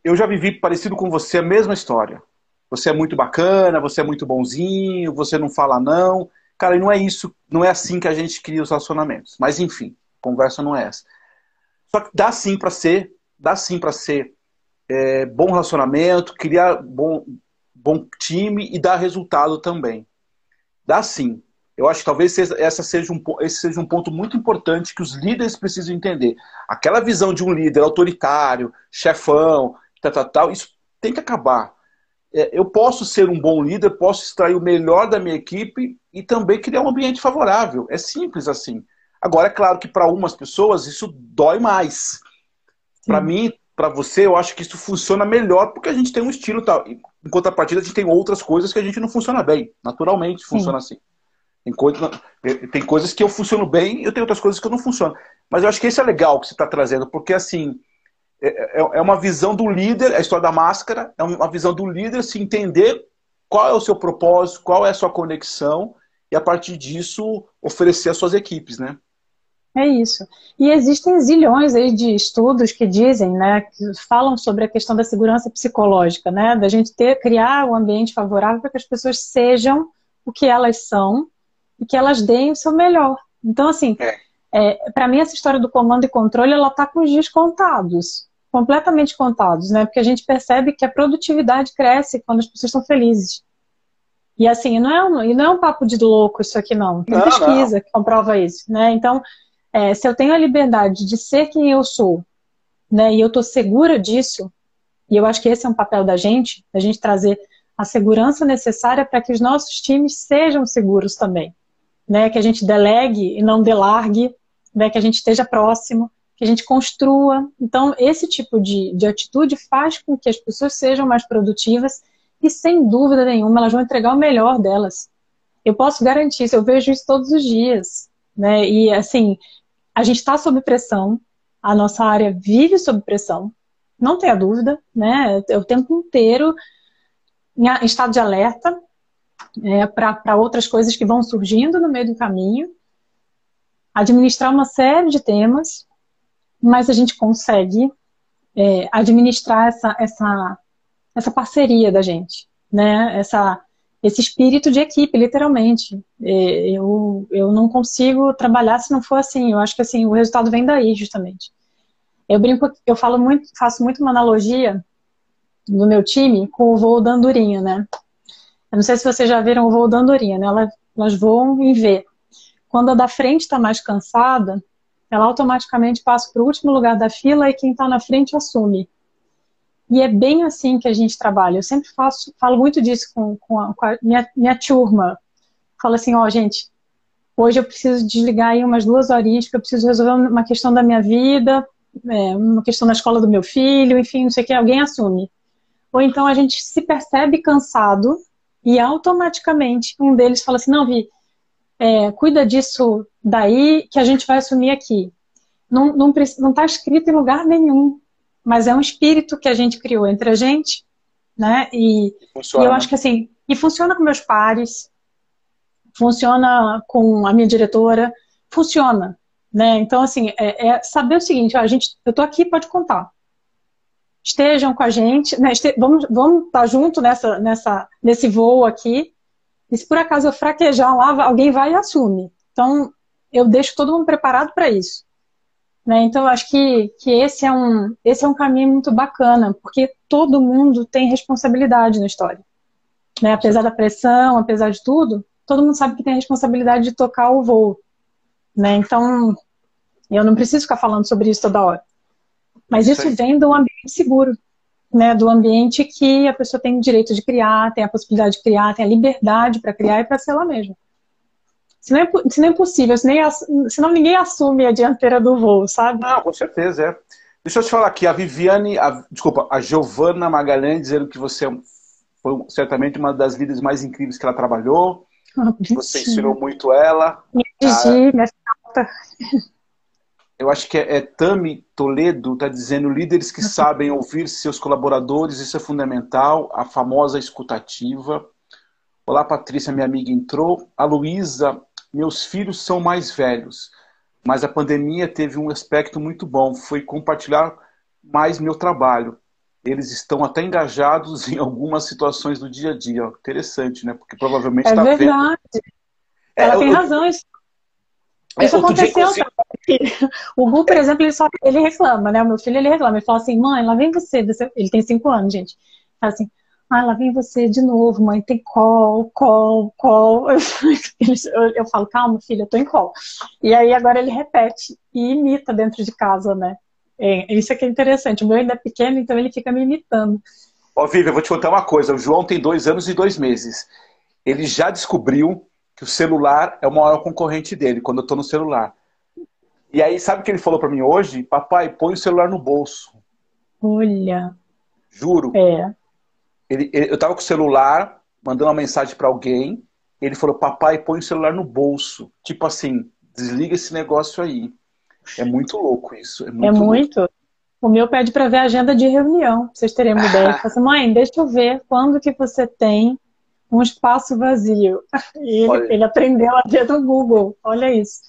eu já vivi parecido com você a mesma história. Você é muito bacana, você é muito bonzinho, você não fala não. Cara, não é isso, não é assim que a gente cria os relacionamentos. Mas enfim, conversa não é essa. Só que dá sim para ser, dá sim para ser é, bom relacionamento, criar bom, bom time e dar resultado também. Dá sim. Eu acho que talvez essa seja um, esse seja um ponto muito importante que os líderes precisam entender. Aquela visão de um líder autoritário, chefão, tal, tal, tal isso tem que acabar é, eu posso ser um bom líder, posso extrair o melhor da minha equipe e também criar um ambiente favorável. É simples assim. Agora, é claro que para algumas pessoas isso dói mais. Para mim, para você, eu acho que isso funciona melhor porque a gente tem um estilo tal. Em contrapartida, a gente tem outras coisas que a gente não funciona bem. Naturalmente funciona Sim. assim. Tem, coisa, tem coisas que eu funciono bem e eu tenho outras coisas que eu não funciono. Mas eu acho que esse é legal que você está trazendo, porque assim, é, é, é uma visão do líder, a história da máscara, é uma visão do líder se entender qual é o seu propósito, qual é a sua conexão, e a partir disso oferecer às suas equipes, né? É isso. E existem zilhões aí de estudos que dizem, né, que falam sobre a questão da segurança psicológica, né, da gente ter, criar um ambiente favorável para que as pessoas sejam o que elas são e que elas deem o seu melhor. Então, assim, é. é, para mim essa história do comando e controle, ela está com os dias contados completamente contados, né? Porque a gente percebe que a produtividade cresce quando as pessoas estão felizes. E assim, não é um, não é um papo de louco isso aqui, não. Tem não, pesquisa não. que comprova isso, né? Então, é, se eu tenho a liberdade de ser quem eu sou, né? E eu estou segura disso, e eu acho que esse é um papel da gente, da gente trazer a segurança necessária para que os nossos times sejam seguros também, né? Que a gente delegue e não delargue, né? Que a gente esteja próximo, que a gente construa. Então, esse tipo de, de atitude faz com que as pessoas sejam mais produtivas e, sem dúvida nenhuma, elas vão entregar o melhor delas. Eu posso garantir isso, eu vejo isso todos os dias. Né? E, assim, a gente está sob pressão, a nossa área vive sob pressão, não tenha dúvida, né? É o tempo inteiro em estado de alerta é, para outras coisas que vão surgindo no meio do caminho, administrar uma série de temas, mas a gente consegue é, administrar essa, essa, essa parceria da gente, né? Essa, esse espírito de equipe, literalmente. É, eu, eu não consigo trabalhar se não for assim. Eu acho que assim o resultado vem daí, justamente. Eu brinco, eu falo muito, faço muito uma analogia do meu time com o voo da andorinha, né? Eu não sei se vocês já viram o voo da andorinha, né? Elas, elas voam em V. Quando a da frente está mais cansada, ela automaticamente passa para o último lugar da fila e quem está na frente assume. E é bem assim que a gente trabalha. Eu sempre faço, falo muito disso com, com, a, com a minha, minha turma. Falo assim, ó, oh, gente, hoje eu preciso desligar aí umas duas horinhas, porque eu preciso resolver uma questão da minha vida, é, uma questão da escola do meu filho, enfim, não sei o que, alguém assume. Ou então a gente se percebe cansado e automaticamente um deles fala assim, não, Vi, é, cuida disso daí que a gente vai assumir aqui. Não está tá escrito em lugar nenhum, mas é um espírito que a gente criou entre a gente, né? E, e eu acho que assim, e funciona com meus pares, funciona com a minha diretora, funciona, né? Então assim, é, é saber o seguinte, ó, a gente, eu tô aqui, pode contar. Estejam com a gente, né? Este, vamos, vamos estar tá junto nessa, nessa, nesse voo aqui, e se por acaso eu fraquejar lá, alguém vai e assume. Então, eu deixo todo mundo preparado para isso. Né? Então, acho que, que esse, é um, esse é um caminho muito bacana, porque todo mundo tem responsabilidade na história. Né? Apesar da pressão, apesar de tudo, todo mundo sabe que tem a responsabilidade de tocar o voo. Né? Então, eu não preciso ficar falando sobre isso toda hora. Mas isso vem de um ambiente seguro né, do ambiente que a pessoa tem o direito de criar, tem a possibilidade de criar, tem a liberdade para criar e para ser ela mesma. Se não, é, se não é possível, se nem, senão ninguém assume a dianteira do voo, sabe? Não, com certeza, é. Deixa eu te falar aqui, a Viviane, a, desculpa, a Giovana Magalhães dizendo que você é foi certamente uma das líderes mais incríveis que ela trabalhou, ah, você ensinou muito ela. Minha falta. Eu acho que é, é Tami Toledo, está dizendo líderes que sabem ouvir seus colaboradores, isso é fundamental, a famosa escutativa. Olá, Patrícia, minha amiga entrou. A Luísa, meus filhos são mais velhos, mas a pandemia teve um aspecto muito bom, foi compartilhar mais meu trabalho. Eles estão até engajados em algumas situações do dia a dia. Interessante, né? Porque provavelmente está. É verdade. Ela é, tem eu, razão. Isso, é, isso aconteceu. O Gu, por exemplo, ele, só, ele reclama, né? O meu filho, ele reclama. Ele fala assim, mãe, lá vem você. Ele tem cinco anos, gente. Fala assim, ah, lá vem você de novo, mãe, tem call, call, call. Eu, eu, falo, calma, filho, eu tô em call. E aí agora ele repete e imita dentro de casa, né? É, isso é que é interessante. O meu ainda é pequeno, então ele fica me imitando. Ó, Vivi, eu vou te contar uma coisa. O João tem dois anos e dois meses. Ele já descobriu que o celular é o maior concorrente dele, quando eu tô no celular. E aí, sabe o que ele falou para mim hoje? Papai, põe o celular no bolso. Olha. Juro. É. Ele, eu tava com o celular, mandando uma mensagem para alguém. Ele falou: Papai, põe o celular no bolso. Tipo assim, desliga esse negócio aí. É muito louco isso. É muito. É muito. O meu pede para ver a agenda de reunião, pra vocês terem uma ideia. Ele fala assim, mãe, deixa eu ver quando que você tem um espaço vazio. E ele, ele aprendeu a ver do Google. Olha isso.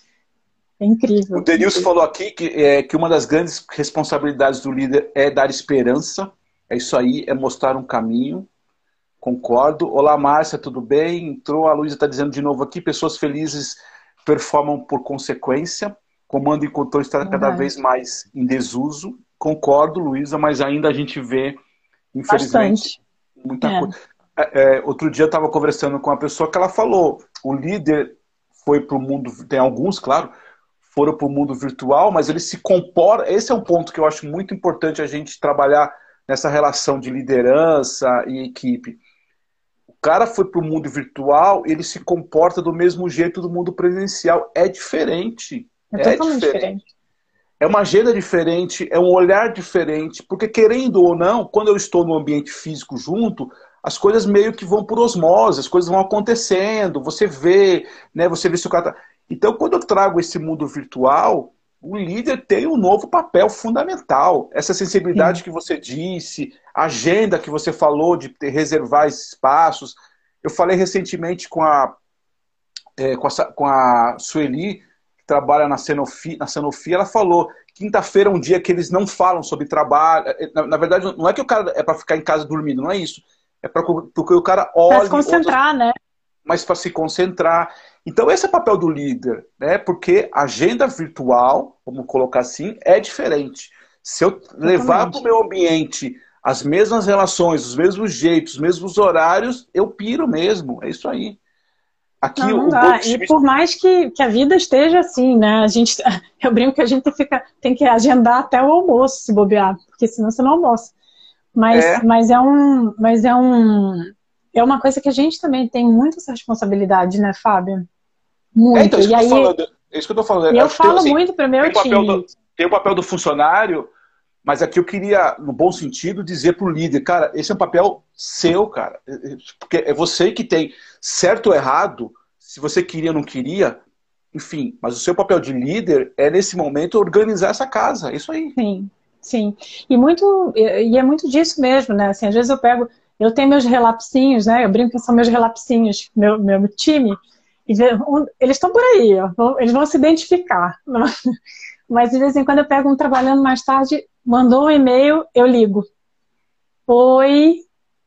É incrível. O Denilson falou aqui que, é, que uma das grandes responsabilidades do líder é dar esperança. É isso aí, é mostrar um caminho. Concordo. Olá, Márcia, tudo bem? Entrou, a Luísa está dizendo de novo aqui: pessoas felizes performam por consequência. Comando e controle está cada vez mais em desuso. Concordo, Luísa, mas ainda a gente vê, infelizmente, Bastante. muita é. coisa. É, é, outro dia eu estava conversando com uma pessoa que ela falou: o líder foi para o mundo, tem alguns, claro, foram para o mundo virtual, mas ele se comporta. Esse é um ponto que eu acho muito importante a gente trabalhar nessa relação de liderança e equipe. O cara foi para o mundo virtual, ele se comporta do mesmo jeito do mundo presencial. É diferente. É, é diferente. diferente. É uma agenda diferente, é um olhar diferente, porque querendo ou não, quando eu estou no ambiente físico junto, as coisas meio que vão por osmose, as coisas vão acontecendo, você vê, né, você vê se o cara tá... Então, quando eu trago esse mundo virtual, o líder tem um novo papel fundamental. Essa sensibilidade Sim. que você disse, a agenda que você falou de reservar espaços. Eu falei recentemente com a, é, com a, com a Sueli, que trabalha na Sanofi, na Sanofi ela falou quinta-feira é um dia que eles não falam sobre trabalho. É, na, na verdade, não é que o cara é para ficar em casa dormindo, não é isso. É para que o cara olhe. Para se concentrar, outras... né? Mas para se concentrar. Então, esse é o papel do líder, né? Porque a agenda virtual, vamos colocar assim, é diferente. Se eu levar para o meu ambiente as mesmas relações, os mesmos jeitos, os mesmos horários, eu piro mesmo. É isso aí. Aqui não, não o dá. E por mais que, que a vida esteja assim, né? A gente, eu brinco que a gente fica, tem que agendar até o almoço se bobear, porque senão você não almoça. Mas é, mas é um, mas é um, é uma coisa que a gente também tem muita essa responsabilidade, né, Fábio? Muito. É, então, isso, e aí, falando, é isso que eu tô falando. Eu falo tem, assim, muito para o meu tem time. Do, tem o papel do funcionário, mas aqui eu queria, no bom sentido, dizer para o líder, cara, esse é um papel seu, cara. É, é, porque é você que tem certo ou errado, se você queria ou não queria, enfim, mas o seu papel de líder é, nesse momento, organizar essa casa. É isso aí. Sim, sim. E, muito, e é muito disso mesmo, né? Assim, às vezes eu pego eu tenho meus relapsinhos, né? Eu brinco que são meus relapsinhos, meu, meu time. E eles estão por aí, ó, eles vão se identificar. Mas de vez em quando eu pego um trabalhando mais tarde, mandou um e-mail, eu ligo. Oi,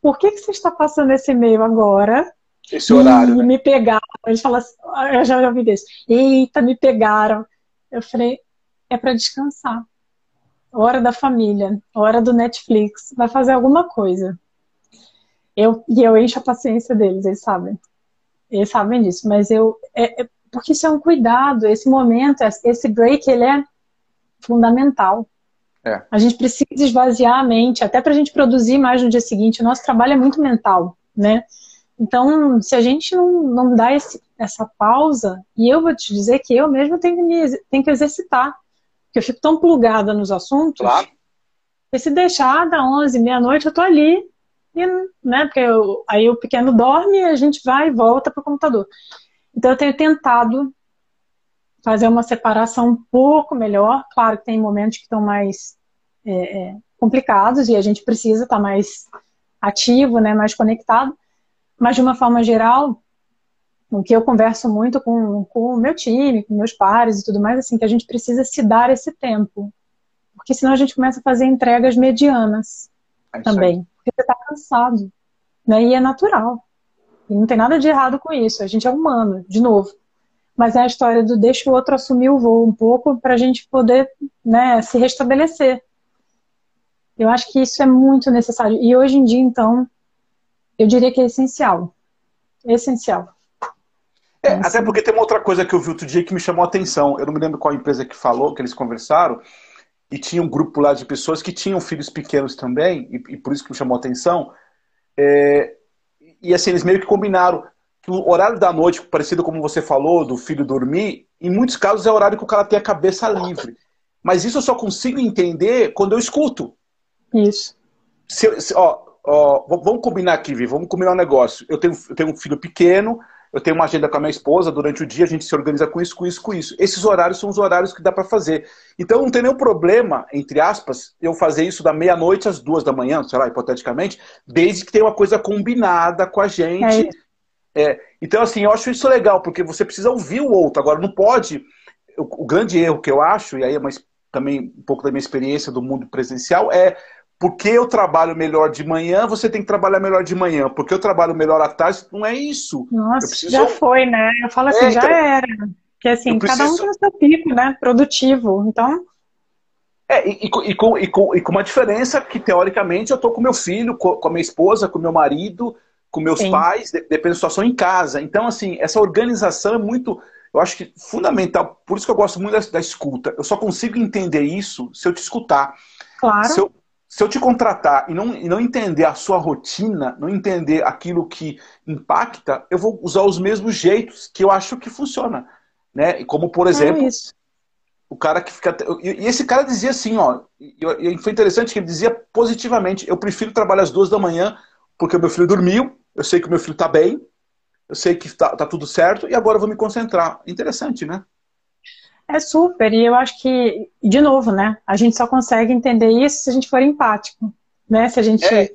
por que, que você está passando esse e-mail agora? Esse horário. E né? me pegaram. Eles falam assim, eu já ouvi desse. Eita, me pegaram. Eu falei, é para descansar. Hora da família, hora do Netflix, vai fazer alguma coisa. Eu, e eu encho a paciência deles, eles sabem. Eles sabem disso, mas eu. É, é, porque isso é um cuidado, esse momento, esse break, ele é fundamental. É. A gente precisa esvaziar a mente, até para a gente produzir mais no dia seguinte. O nosso trabalho é muito mental, né? Então, se a gente não, não dá esse, essa pausa, e eu vou te dizer que eu mesmo tenho que, me, tenho que exercitar, porque eu fico tão plugada nos assuntos, claro. que se deixar da 11, meia-noite, eu tô ali, e, né, porque eu, aí o pequeno dorme e a gente vai e volta para o computador. Então eu tenho tentado fazer uma separação um pouco melhor. Claro que tem momentos que estão mais é, é, complicados e a gente precisa estar tá mais ativo, né, mais conectado. Mas de uma forma geral, o que eu converso muito com, com o meu time, com meus pares e tudo mais, assim, que a gente precisa se dar esse tempo. Porque senão a gente começa a fazer entregas medianas é também. Porque você está cansado. Né? E é natural. E não tem nada de errado com isso. A gente é humano, de novo. Mas é a história do deixa o outro assumir o voo um pouco para a gente poder né, se restabelecer. Eu acho que isso é muito necessário. E hoje em dia, então, eu diria que é essencial. Essencial. É, até porque tem uma outra coisa que eu vi outro dia que me chamou a atenção. Eu não me lembro qual empresa que falou, que eles conversaram, e tinha um grupo lá de pessoas que tinham filhos pequenos também, e, e por isso que me chamou a atenção. É, e assim, eles meio que combinaram que o horário da noite, parecido como você falou, do filho dormir, em muitos casos é o horário que o cara tem a cabeça livre. Mas isso eu só consigo entender quando eu escuto. Isso. Se, se, ó, ó, vamos combinar aqui, Vi, vamos combinar um negócio. Eu tenho, eu tenho um filho pequeno, eu tenho uma agenda com a minha esposa, durante o dia a gente se organiza com isso, com isso, com isso. Esses horários são os horários que dá para fazer. Então não tem nenhum problema, entre aspas, eu fazer isso da meia-noite às duas da manhã, sei lá, hipoteticamente, desde que tenha uma coisa combinada com a gente. É. É, então, assim, eu acho isso legal, porque você precisa ouvir o outro. Agora, não pode. O, o grande erro que eu acho, e aí é mais, também um pouco da minha experiência do mundo presencial, é porque eu trabalho melhor de manhã, você tem que trabalhar melhor de manhã. Porque eu trabalho melhor à tarde, não é isso. Nossa, preciso... já foi, né? Eu falo assim, é, já então... era. Que assim, preciso... cada um tem o seu pico, né? Produtivo. Então. É, e, e, e, com, e, com, e com uma diferença que, teoricamente, eu tô com meu filho, com, com a minha esposa, com meu marido, com meus Sim. pais, depende da situação em casa. Então, assim, essa organização é muito, eu acho que fundamental. Por isso que eu gosto muito da, da escuta. Eu só consigo entender isso se eu te escutar. Claro. Se eu, se eu te contratar e não, e não entender a sua rotina, não entender aquilo que impacta, eu vou usar os mesmos jeitos que eu acho que funciona. Né? Como, por é exemplo, é o cara que fica. E esse cara dizia assim, ó. E foi interessante que ele dizia positivamente: eu prefiro trabalhar às duas da manhã, porque o meu filho dormiu, eu sei que o meu filho está bem, eu sei que está tá tudo certo, e agora eu vou me concentrar. Interessante, né? É super, e eu acho que, de novo, né? A gente só consegue entender isso se a gente for empático, né? Se a gente é.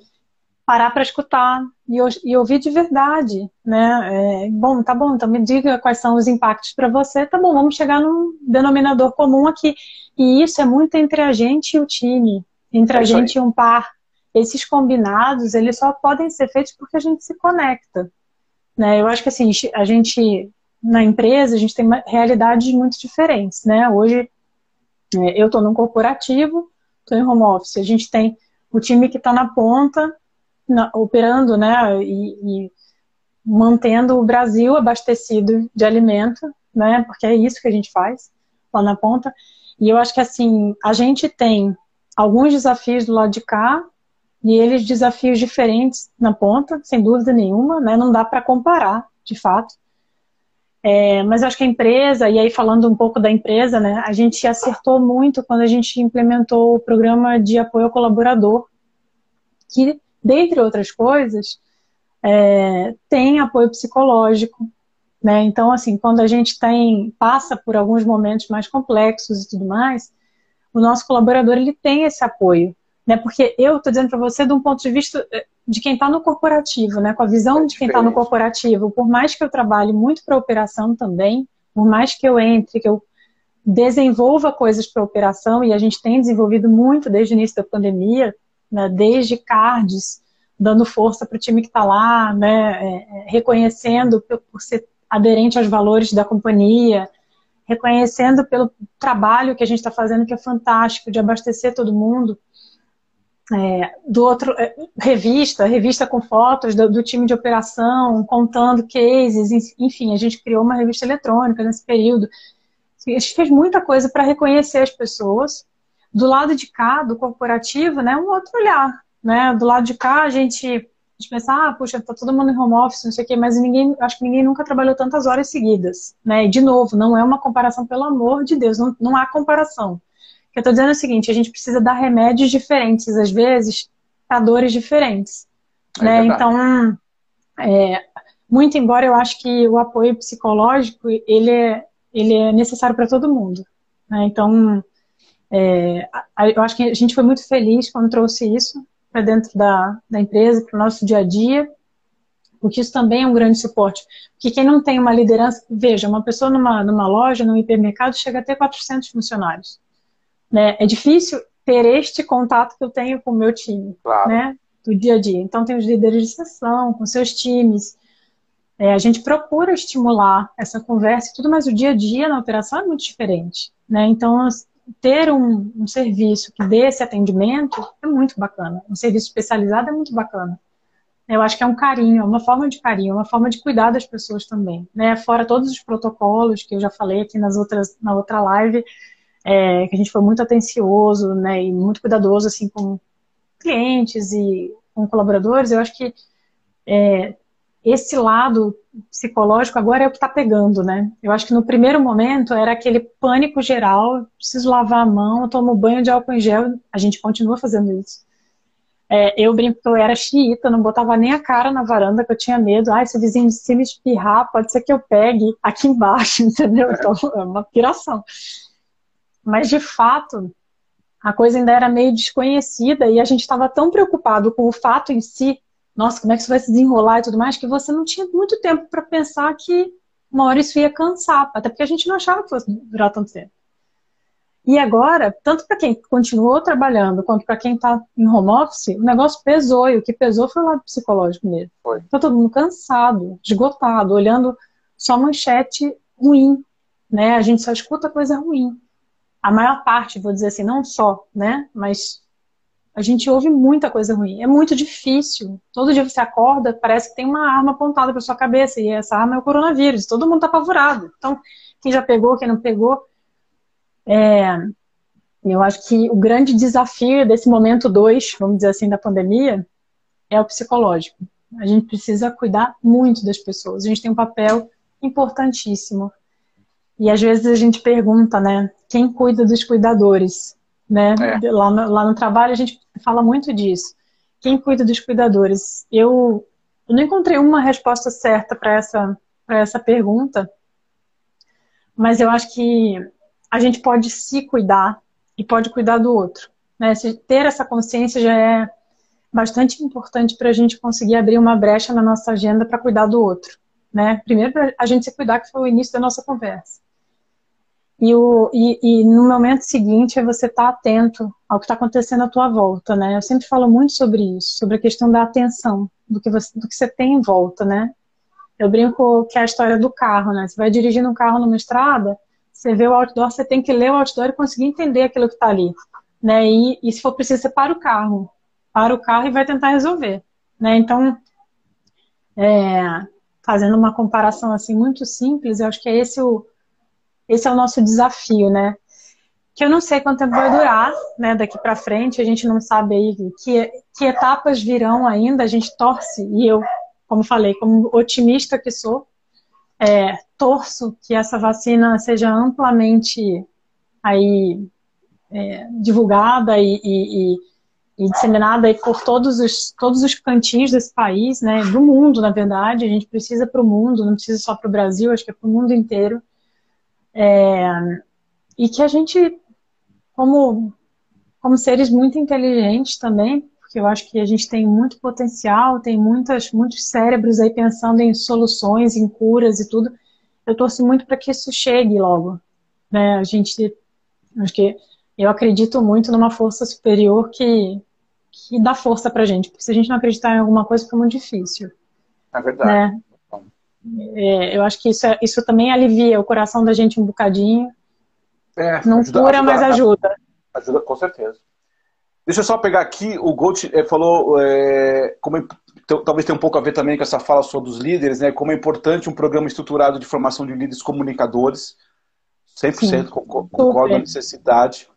parar para escutar e, e, ouvir de verdade, né? É, bom, tá bom, então me diga quais são os impactos para você, tá bom, vamos chegar num denominador comum aqui. E isso é muito entre a gente e o time, entre é a gente e um par. Esses combinados, eles só podem ser feitos porque a gente se conecta. Né? Eu acho que assim, a gente na empresa, a gente tem realidades muito diferentes, né? Hoje, é, eu estou num corporativo, estou em home office, a gente tem o time que está na ponta, na, operando, né, e, e, mantendo o Brasil abastecido de alimento, né, porque é isso que a gente faz lá na ponta. E eu acho que, assim, a gente tem alguns desafios do lado de cá, e eles desafios diferentes na ponta, sem dúvida nenhuma, né, não dá para comparar, de fato. É, mas acho que a empresa, e aí falando um pouco da empresa, né, a gente acertou muito quando a gente implementou o programa de apoio ao colaborador, que, dentre outras coisas, é, tem apoio psicológico. Né? Então, assim, quando a gente tem, passa por alguns momentos mais complexos e tudo mais, o nosso colaborador ele tem esse apoio. Né? Porque eu estou dizendo para você de um ponto de vista de quem está no corporativo, né? Com a visão é de quem está no corporativo. Por mais que eu trabalhe muito para operação também, por mais que eu entre, que eu desenvolva coisas para operação, e a gente tem desenvolvido muito desde o início da pandemia, né? desde cards, dando força para o time que está lá, né? É, é, reconhecendo por ser aderente aos valores da companhia, reconhecendo pelo trabalho que a gente está fazendo, que é fantástico, de abastecer todo mundo. É, do outro, é, revista, revista com fotos do, do, time de operação, contando cases, enfim, a gente criou uma revista eletrônica nesse período. A gente fez muita coisa para reconhecer as pessoas. Do lado de cá, do corporativo, né, um outro olhar. Né? Do lado de cá, a gente, a gente pensa, ah, puxa, tá todo mundo em home office, não sei o quê, mas ninguém, acho que ninguém nunca trabalhou tantas horas seguidas. Né? E, de novo, não é uma comparação, pelo amor de Deus, não, não há comparação eu estou dizendo o seguinte, a gente precisa dar remédios diferentes, às vezes, para dores diferentes. É né? Então, é, muito embora eu acho que o apoio psicológico, ele é, ele é necessário para todo mundo. Né? Então, é, eu acho que a gente foi muito feliz quando trouxe isso para dentro da, da empresa, para o nosso dia a dia, porque isso também é um grande suporte. Porque quem não tem uma liderança, veja, uma pessoa numa, numa loja, num hipermercado, chega a ter 400 funcionários. Né? É difícil ter este contato que eu tenho com o meu time, claro. né? do dia a dia. Então, tem os líderes de sessão, com seus times. É, a gente procura estimular essa conversa e tudo, mas o dia a dia na operação é muito diferente. Né? Então, ter um, um, serviço que dê esse atendimento é muito bacana. Um serviço especializado é muito bacana. Eu acho que é um carinho, é uma forma de carinho, é uma forma de cuidar das pessoas também. Né? Fora todos os protocolos que eu já falei aqui nas outras, na outra live, é, que a gente foi muito atencioso né, e muito cuidadoso assim, com clientes e com colaboradores, eu acho que é, esse lado psicológico agora é o que está pegando, né? Eu acho que no primeiro momento era aquele pânico geral, preciso lavar a mão, tomo banho de álcool em gel, a gente continua fazendo isso. É, eu brinco que eu era xiita, não botava nem a cara na varanda, que eu tinha medo. Ah, se o vizinho de cima espirrar, pode ser que eu pegue aqui embaixo, entendeu? Então, é uma piração. Mas, de fato, a coisa ainda era meio desconhecida e a gente estava tão preocupado com o fato em si, nossa, como é que isso vai se desenrolar e tudo mais, que você não tinha muito tempo para pensar que uma hora isso ia cansar, até porque a gente não achava que fosse durar tanto tempo. E agora, tanto para quem continuou trabalhando quanto para quem está em home office, o negócio pesou, e o que pesou foi o lado psicológico mesmo. Foi. Tá todo mundo cansado, esgotado, olhando só manchete ruim, né? A gente só escuta coisa ruim a maior parte, vou dizer assim, não só, né? Mas a gente ouve muita coisa ruim. É muito difícil. Todo dia você acorda, parece que tem uma arma apontada para sua cabeça e essa arma é o coronavírus. Todo mundo está apavorado. Então, quem já pegou, quem não pegou, é, eu acho que o grande desafio desse momento 2, vamos dizer assim, da pandemia, é o psicológico. A gente precisa cuidar muito das pessoas. A gente tem um papel importantíssimo. E às vezes a gente pergunta, né? quem cuida dos cuidadores, né? É. Lá, no, lá no trabalho a gente fala muito disso. Quem cuida dos cuidadores? Eu, eu não encontrei uma resposta certa para essa, essa pergunta, mas eu acho que a gente pode se cuidar e pode cuidar do outro. Né? Se ter essa consciência já é bastante importante para a gente conseguir abrir uma brecha na nossa agenda para cuidar do outro. Né? Primeiro, para a gente se cuidar, que foi o início da nossa conversa. E, o, e, e no momento seguinte é você estar tá atento ao que está acontecendo à tua volta, né? Eu sempre falo muito sobre isso, sobre a questão da atenção, do que você, do que você tem em volta, né? Eu brinco que é a história do carro, né? Você vai dirigindo um carro numa estrada, você vê o outdoor, você tem que ler o outdoor e conseguir entender aquilo que está ali, né? E, e se for preciso, você para o carro, para o carro e vai tentar resolver, né? Então, é, fazendo uma comparação assim muito simples, eu acho que é esse o esse é o nosso desafio, né? Que eu não sei quanto tempo vai durar, né? Daqui para frente, a gente não sabe aí que, que etapas virão ainda. A gente torce e eu, como falei, como otimista que sou, é, torço que essa vacina seja amplamente aí é, divulgada e, e, e, disseminada aí por todos os, todos os cantinhos desse país, né, do mundo, na verdade. A gente precisa para o mundo, não precisa só para o Brasil, acho que é para o mundo inteiro. É, e que a gente, como, como seres muito inteligentes também, porque eu acho que a gente tem muito potencial, tem muitas, muitos cérebros aí pensando em soluções, em curas e tudo. Eu torço muito para que isso chegue logo. Né? A gente, acho que eu acredito muito numa força superior que, que dá força para a gente. Porque se a gente não acreditar em alguma coisa, fica muito difícil. É verdade. Né? É, eu acho que isso, é, isso também alivia o coração da gente um bocadinho. É, Não ajuda, cura, ajuda, mas ajuda. Ajuda, com certeza. Deixa eu só pegar aqui, o Gold é, falou, é, como é, talvez tenha um pouco a ver também com essa fala sobre os líderes, né? Como é importante um programa estruturado de formação de líderes comunicadores. 100% Sim, concordo com a necessidade.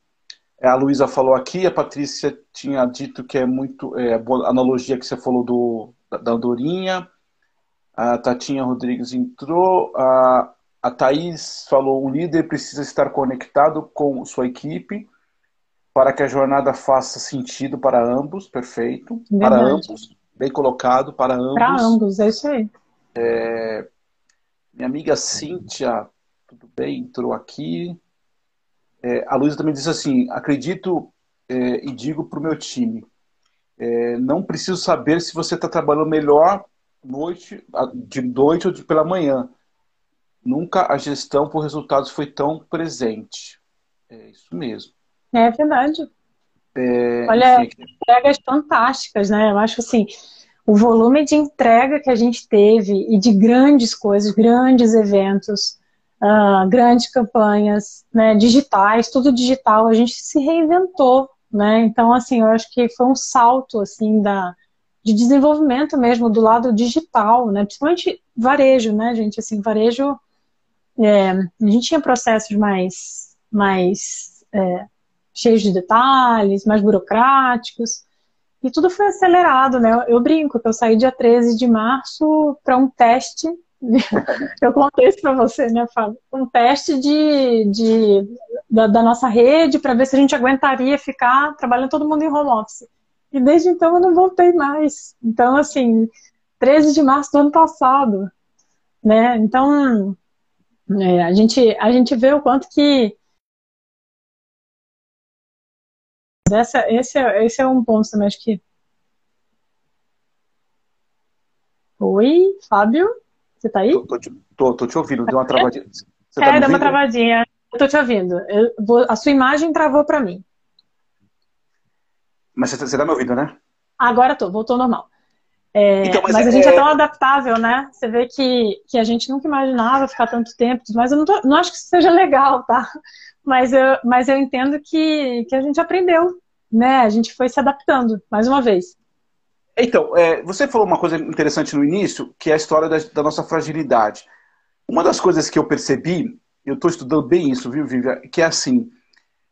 É, a Luísa falou aqui, a Patrícia tinha dito que é muito é, a analogia que você falou do, da, da Andorinha. A Tatinha Rodrigues entrou. A, a Thaís falou: o líder precisa estar conectado com sua equipe para que a jornada faça sentido para ambos. Perfeito. Verdade. Para ambos. Bem colocado, para ambos. Para ambos, é isso aí. É, minha amiga Cíntia, tudo bem, entrou aqui. É, a Luísa também disse assim: acredito é, e digo para o meu time, é, não preciso saber se você está trabalhando melhor noite, de noite ou de pela manhã. Nunca a gestão por resultados foi tão presente. É isso mesmo. É verdade. É, Olha, enfim. entregas fantásticas, né? Eu acho assim, o volume de entrega que a gente teve e de grandes coisas, grandes eventos, uh, grandes campanhas, né, digitais, tudo digital, a gente se reinventou, né? Então, assim, eu acho que foi um salto, assim, da, de desenvolvimento mesmo do lado digital, né? Principalmente varejo, né, gente? Assim, varejo, é, a gente tinha processos mais, mais é, cheios de detalhes, mais burocráticos, e tudo foi acelerado, né? Eu brinco que eu saí dia 13 de março para um teste. eu contei isso para você, né, Fábio? Um teste de, de da, da nossa rede para ver se a gente aguentaria ficar trabalhando todo mundo em home office. E desde então eu não voltei mais. Então, assim, 13 de março do ano passado, né? Então, é, a, gente, a gente vê o quanto que essa, esse, é, esse é um ponto também, acho que. Oi, Fábio? Você tá aí? Tô, tô, tô te ouvindo, deu uma travadinha. Você tá é, deu uma travadinha. Eu tô te ouvindo. Eu vou, a sua imagem travou para mim. Mas você, você tá me ouvindo, né? Agora tô, voltou normal. É, então, mas, mas, a gente é... é... tão adaptável, né? Você vê que, que a gente nunca imaginava ficar tanto tempo, mas eu não, tô, não acho que isso seja legal, tá? Mas eu, mas eu entendo que, que a gente aprendeu, né? A gente foi se adaptando, mais uma vez. Então, é, você falou uma coisa interessante no início, que é a história da, da nossa fragilidade. Uma das coisas que eu percebi, eu estou estudando bem isso, viu, Vivian, que é assim,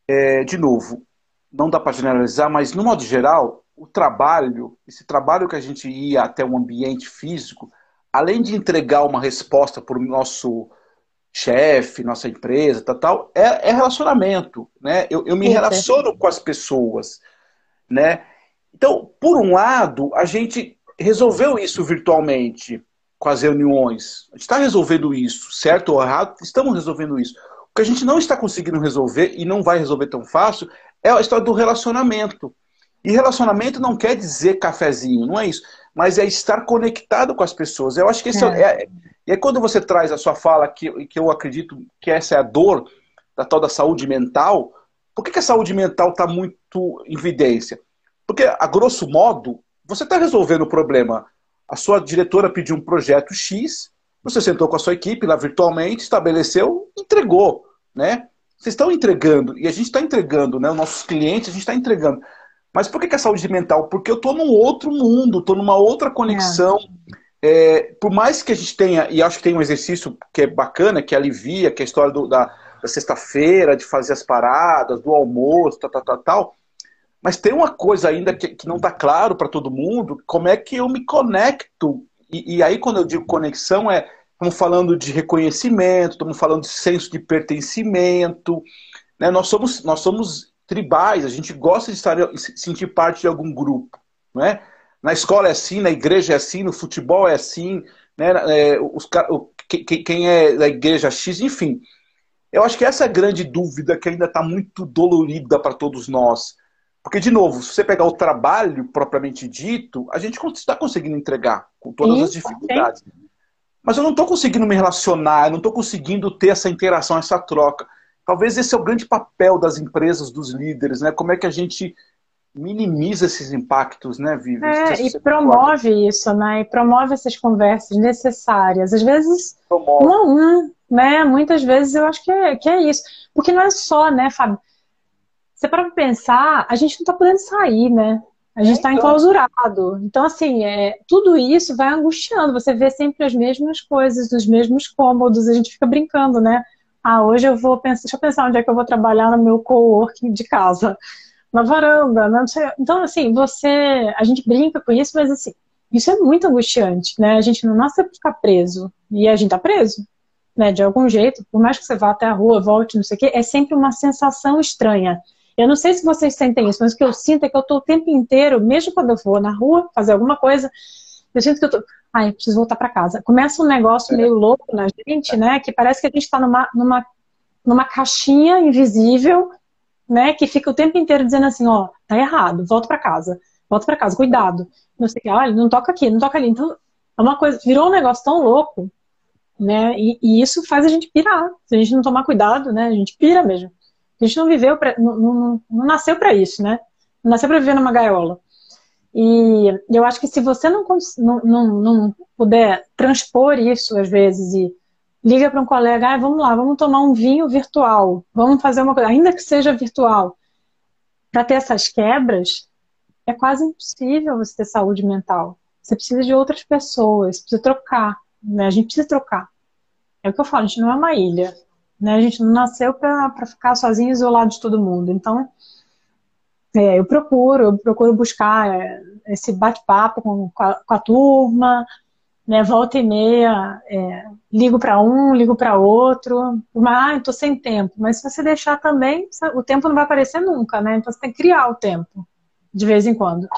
é, de novo, não dá para generalizar, mas no modo geral, o trabalho, esse trabalho que a gente ia até um ambiente físico, além de entregar uma resposta para o nosso chefe, nossa empresa, tal, tal é, é relacionamento, né? Eu, eu me Sim, relaciono com as pessoas, né? Então, por um lado, a gente resolveu isso virtualmente com as reuniões. A gente está resolvendo isso, certo ou errado? Estamos resolvendo isso. O que a gente não está conseguindo resolver e não vai resolver tão fácil é a história do relacionamento. E relacionamento não quer dizer cafezinho, não é isso. Mas é estar conectado com as pessoas. Eu acho que esse é, é, é e aí, quando você traz a sua fala, que, que eu acredito que essa é a dor da tal da saúde mental, por que, que a saúde mental está muito em evidência? Porque, a grosso modo, você está resolvendo o problema. A sua diretora pediu um projeto X, você sentou com a sua equipe lá virtualmente, estabeleceu, entregou, né? Vocês estão entregando, e a gente está entregando, né? Os nossos clientes, a gente está entregando. Mas por que, que a saúde mental? Porque eu estou num outro mundo, estou numa outra conexão. É é, por mais que a gente tenha, e acho que tem um exercício que é bacana, que alivia, que é a história do, da, da sexta-feira, de fazer as paradas, do almoço, tal, tal, tal, tal. Mas tem uma coisa ainda que, que não está claro para todo mundo, como é que eu me conecto. E, e aí, quando eu digo conexão, é estamos falando de reconhecimento, estamos falando de senso de pertencimento. Né? Nós, somos, nós somos tribais, a gente gosta de estar, sentir parte de algum grupo. Não é? Na escola é assim, na igreja é assim, no futebol é assim, né? É, os, o, quem é da igreja X, enfim. Eu acho que essa é a grande dúvida que ainda está muito dolorida para todos nós. Porque, de novo, se você pegar o trabalho propriamente dito, a gente está conseguindo entregar com todas Isso, as dificuldades. Mas eu não estou conseguindo me relacionar, eu não estou conseguindo ter essa interação, essa troca. Talvez esse é o grande papel das empresas, dos líderes, né? Como é que a gente minimiza esses impactos, né, Vivi? É, e promove isso, né? E promove essas conversas necessárias. Às vezes, promove. um a um, né? Muitas vezes eu acho que é, que é isso. Porque não é só, né, Fábio? Você para pensar, a gente não está podendo sair, né? A gente está é, então... enclausurado. Então, assim, é, tudo isso vai angustiando. Você vê sempre as mesmas coisas, nos mesmos cômodos. A gente fica brincando, né? Ah, hoje eu vou pensar, deixa eu pensar onde é que eu vou trabalhar no meu coworking de casa na varanda, né? Então, assim, você. A gente brinca com isso, mas assim, isso é muito angustiante, né? A gente não nasce para ficar preso. E a gente tá preso, né? De algum jeito, por mais que você vá até a rua, volte, não sei o quê, é sempre uma sensação estranha. Eu não sei se vocês sentem isso, mas o que eu sinto é que eu tô o tempo inteiro, mesmo quando eu vou na rua fazer alguma coisa, eu sinto que eu tô ai, preciso voltar para casa. Começa um negócio meio louco na gente, né? Que parece que a gente está numa, numa, numa caixinha invisível, né? Que fica o tempo inteiro dizendo assim, ó, tá errado, volta para casa, volta para casa, cuidado. Não sei o que, olha, não toca aqui, não toca ali. Então, é uma coisa, virou um negócio tão louco, né? E, e isso faz a gente pirar. Se a gente não tomar cuidado, né? A gente pira mesmo. A gente não viveu, pra, não, não, não nasceu para isso, né? Não nasceu para viver numa gaiola. E eu acho que se você não, não, não, puder transpor isso às vezes e liga para um colega, ah, vamos lá, vamos tomar um vinho virtual, vamos fazer uma coisa, ainda que seja virtual, para ter essas quebras, é quase impossível você ter saúde mental. Você precisa de outras pessoas, precisa trocar, né? A gente precisa trocar. É o que eu falo, a gente não é uma ilha, né? A gente não nasceu para ficar sozinho, isolado de todo mundo. Então, é, eu procuro, eu procuro buscar é, esse bate-papo com, com, a turma, né, volta e meia, é, ligo para um, ligo para outro, mas ah, estou sem tempo. Mas se você deixar também, o tempo não vai aparecer nunca, né? Então você tem que criar o tempo, de vez em quando.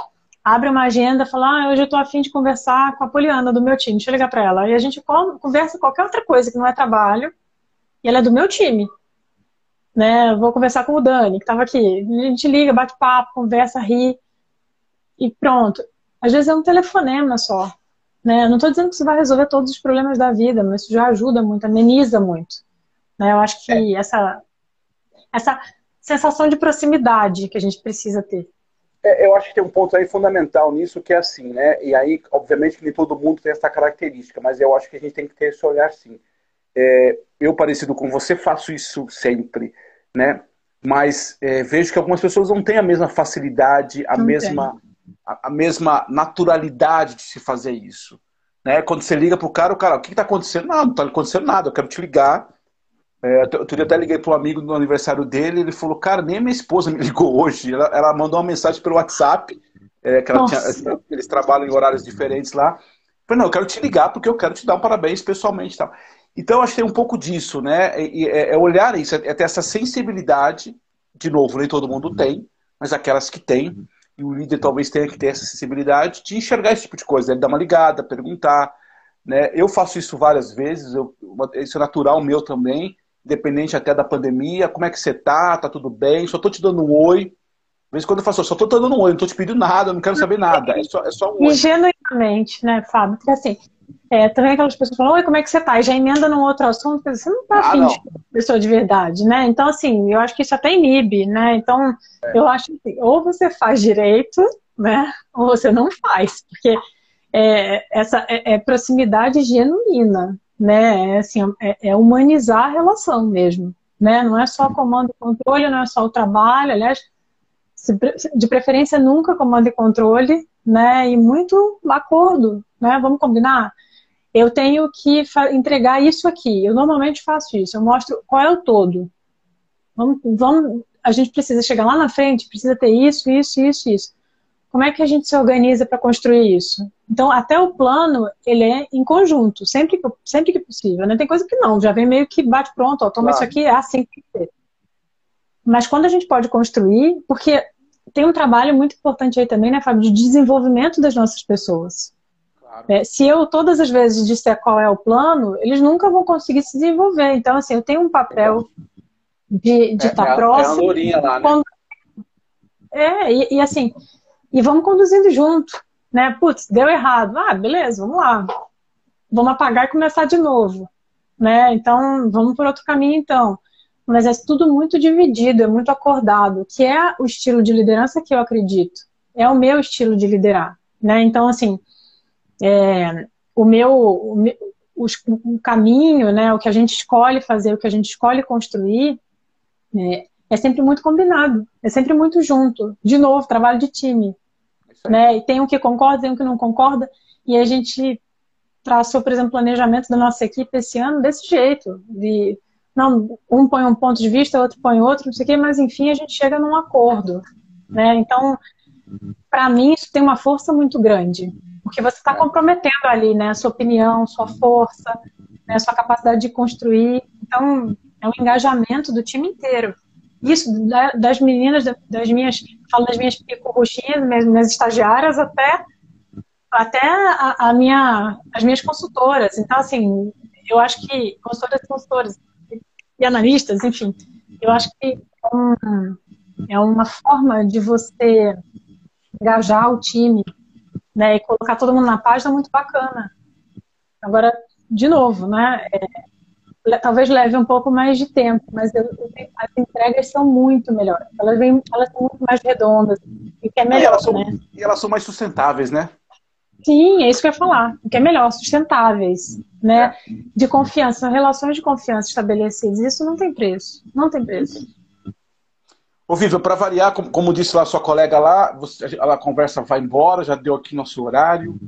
Abre uma agenda, fala, ah, hoje eu estou afim de conversar com a Poliana do meu time, deixa eu ligar para ela. E a gente conversa qualquer outra coisa que não é trabalho, e ela é do meu time né? Vou conversar com o Dani, que estava aqui. A gente liga, bate papo, conversa, ri e pronto. Às vezes é um telefonema só, né? não estou dizendo que isso vai resolver todos os problemas da vida, mas isso já ajuda muito, ameniza muito. Né? Eu acho que é. essa essa sensação de proximidade que a gente precisa ter. É, eu acho que tem um ponto aí fundamental nisso que é assim, né? E aí, obviamente, que nem todo mundo tem essa característica, mas eu acho que a gente tem que ter esse olhar sim. É, eu, parecido com você, faço isso sempre, né? Mas é, vejo que algumas pessoas não têm a mesma facilidade, a mesma, a, a, mesma naturalidade de se fazer isso. Né? Quando você liga pro cara, o cara, o que está acontecendo? Não, não está acontecendo nada, eu quero te ligar. É, outro dia até liguei para um amigo no aniversário dele, ele falou, cara, nem minha esposa me ligou hoje. Ela, ela mandou uma mensagem pelo WhatsApp, é, que tinha, eles trabalham em horários diferentes lá. Eu falei, não, eu quero te ligar porque eu quero te dar um parabéns pessoalmente. Tal. Então, acho que tem um pouco disso, né? É, é olhar isso, é ter essa sensibilidade, de novo, nem todo mundo tem, mas aquelas que têm, e o líder talvez tenha que ter essa sensibilidade de enxergar esse tipo de coisa, né? dar uma ligada, perguntar. Né? Eu faço isso várias vezes, eu, isso é natural meu também, independente até da pandemia. Como é que você tá? Tá tudo bem? Só tô te dando um oi. Às vezes quando eu faço, só tô dando um oi, não tô te pedindo nada, não quero saber nada. É só, é só um oi. Ingenuamente, né, Fábio? Porque assim, é, também aquelas pessoas falam, oi, como é que você tá? E já emenda num outro assunto, você não tá ah, afim de pessoa de verdade, né? Então, assim, eu acho que isso até inibe, né? Então, é. eu acho que ou você faz direito, né? Ou você não faz, porque é, essa é, é, proximidade genuína, né? É, assim, é, é, humanizar a relação mesmo, né? Não é só comando e controle, não é só o trabalho, aliás, de preferência nunca comando e controle, né? E muito acordo, né? Vamos combinar? Eu tenho que entregar isso aqui. Eu normalmente faço isso. Eu mostro qual é o todo. Vamos, vamos, a gente precisa chegar lá na frente, precisa ter isso, isso, isso, isso. Como é que a gente se organiza para construir isso? Então, até o plano, ele é em conjunto, sempre que, sempre que possível. Né? Tem coisa que não, já vem meio que bate pronto, ó, toma claro. isso aqui, é assim que tem que ser. Mas quando a gente pode construir, porque tem um trabalho muito importante aí também, né, Fábio, de desenvolvimento das nossas pessoas. Claro. É, se eu todas as vezes disser qual é o plano, eles nunca vão conseguir se desenvolver. Então, assim, eu tenho um papel de estar é, tá é, próximo. É, lá, né? quando... é e, e, assim, e vamos conduzindo junto, né? Putz, deu errado. Ah, beleza, vamos lá. Vamos apagar e começar de novo, né? Então, vamos por outro caminho, então. Mas é tudo muito dividido, é muito acordado, que é o estilo de liderança que eu acredito. É o meu estilo de liderar, né? Então, assim, é, o meu, o, o, caminho, né, o que a gente escolhe fazer, o que a gente escolhe construir, é, é sempre muito combinado, é sempre muito junto. De novo, trabalho de time. Né? E tem um que concorda, tem um que não concorda, e a gente traçou, por exemplo, o planejamento da nossa equipe esse ano desse jeito, de não, um põe um ponto de vista, outro põe outro, não sei o quê, mas enfim, a gente chega num acordo. Né? Então, para mim, isso tem uma força muito grande. Porque você está comprometendo ali, né? Sua opinião, sua força, né, sua capacidade de construir. Então, é um engajamento do time inteiro. Isso, das meninas, das minhas, falo das minhas pico roxinhas, minhas, estagiárias, até até a, a, minha, as minhas consultoras. Então, assim, eu acho que consultoras consultores e analistas, enfim, eu acho que é, um, é uma forma de você engajar o time né, e colocar todo mundo na página muito bacana. Agora, de novo, né, é, talvez leve um pouco mais de tempo, mas eu, eu, as entregas são muito melhores. Elas, vêm, elas são muito mais redondas, e que é melhor, e elas são, né? E elas são mais sustentáveis, né? Sim, é isso que eu ia falar. O que é melhor, sustentáveis, né? De confiança, relações de confiança estabelecidas. Isso não tem preço. Não tem preço. Ô, Viva, para variar, como, como, disse lá sua colega lá, você, a conversa vai embora, já deu aqui nosso horário.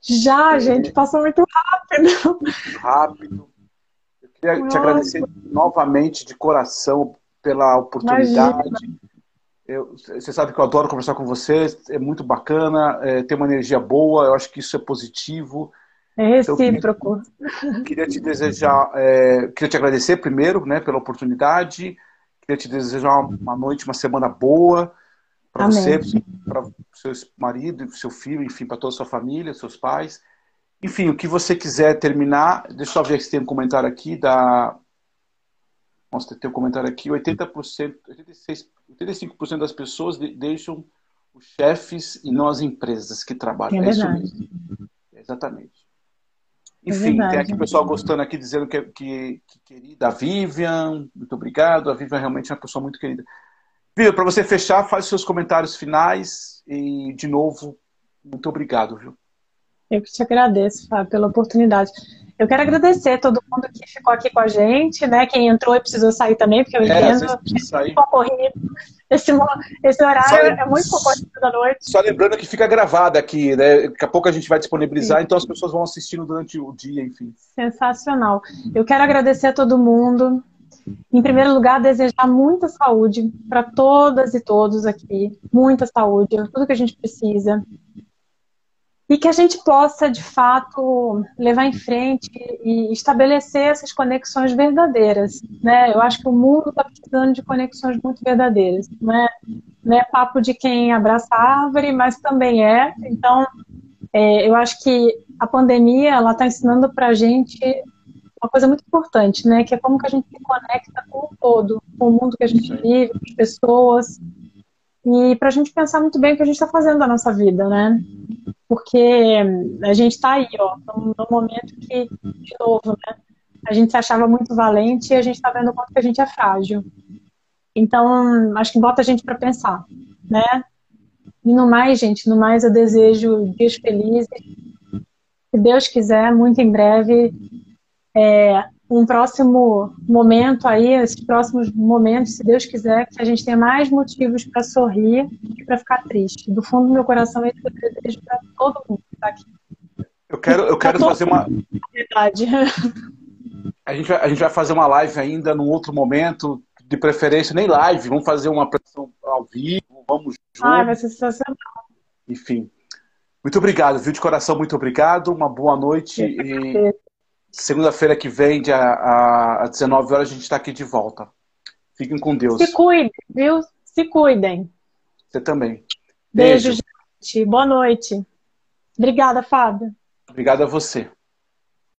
Já, é, gente, passou muito rápido. Rápido. Eu queria Nossa. te agradecer novamente de coração pela oportunidade. Imagina. Eu, você sabe que eu adoro conversar com você, é muito bacana, é, tem uma energia boa, eu acho que isso é positivo. É recíproco. Então, queria, queria, te desejar, é, queria te agradecer primeiro, né, pela oportunidade, queria te desejar uma, uma noite, uma semana boa para você, para seu marido, seu filho, enfim, para toda a sua família, seus pais. Enfim, o que você quiser terminar, deixa eu só ver se tem um comentário aqui da nossa, tem um comentário aqui, 80%, 86, 85% das pessoas deixam os chefes e não as empresas que trabalham. É, é isso mesmo. Exatamente. É Enfim, é tem aqui o pessoal gostando aqui, dizendo que, que, que, querida a Vivian, muito obrigado. A Vivian realmente é uma pessoa muito querida. Vivian, para você fechar, faz seus comentários finais e, de novo, muito obrigado, viu? Eu que te agradeço, Fábio, pela oportunidade. Eu quero agradecer todo mundo que ficou aqui com a gente, né? Quem entrou e precisou sair também, porque eu é, entendo é concorrido. Esse, esse horário é muito concorrido da noite. Só lembrando que fica gravado aqui, né? Daqui a pouco a gente vai disponibilizar, Sim. então as pessoas vão assistindo durante o dia, enfim. Sensacional. Eu quero agradecer a todo mundo. Em primeiro lugar, desejar muita saúde para todas e todos aqui. Muita saúde, tudo que a gente precisa e que a gente possa, de fato, levar em frente e estabelecer essas conexões verdadeiras. Né? Eu acho que o mundo está precisando de conexões muito verdadeiras. Não é, não é papo de quem abraça a árvore, mas também é. Então, é, eu acho que a pandemia ela está ensinando para a gente uma coisa muito importante, né? Que é como que a gente se conecta com o todo, com o mundo que a gente vive, com as pessoas. E para a gente pensar muito bem o que a gente está fazendo na nossa vida, né? porque a gente está aí, ó, num momento que, de novo, né, a gente se achava muito valente e a gente está vendo o quanto que a gente é frágil. Então, acho que bota a gente para pensar, né? E no mais, gente, no mais eu desejo dias felizes. Se Deus quiser, muito em breve, é, um próximo momento aí, esses próximos momentos, se Deus quiser, que a gente tenha mais motivos para sorrir e para ficar triste. Do fundo do meu coração, é isso que eu desejo para todo mundo que está aqui. Eu quero, eu quero fazer uma. Verdade. A gente, vai, a gente vai fazer uma live ainda num outro momento, de preferência, nem live, vamos fazer uma apresentação ao vivo, vamos juntos. Ah, vai ser sensacional. Enfim. Muito obrigado, viu? De coração, muito obrigado. Uma boa noite. E Segunda-feira que vem, às 19 horas, a gente está aqui de volta. Fiquem com Deus. Se cuidem, viu? Se cuidem. Você também. Beijo, Beijo gente. Boa noite. Obrigada, Fábio. Obrigado a você.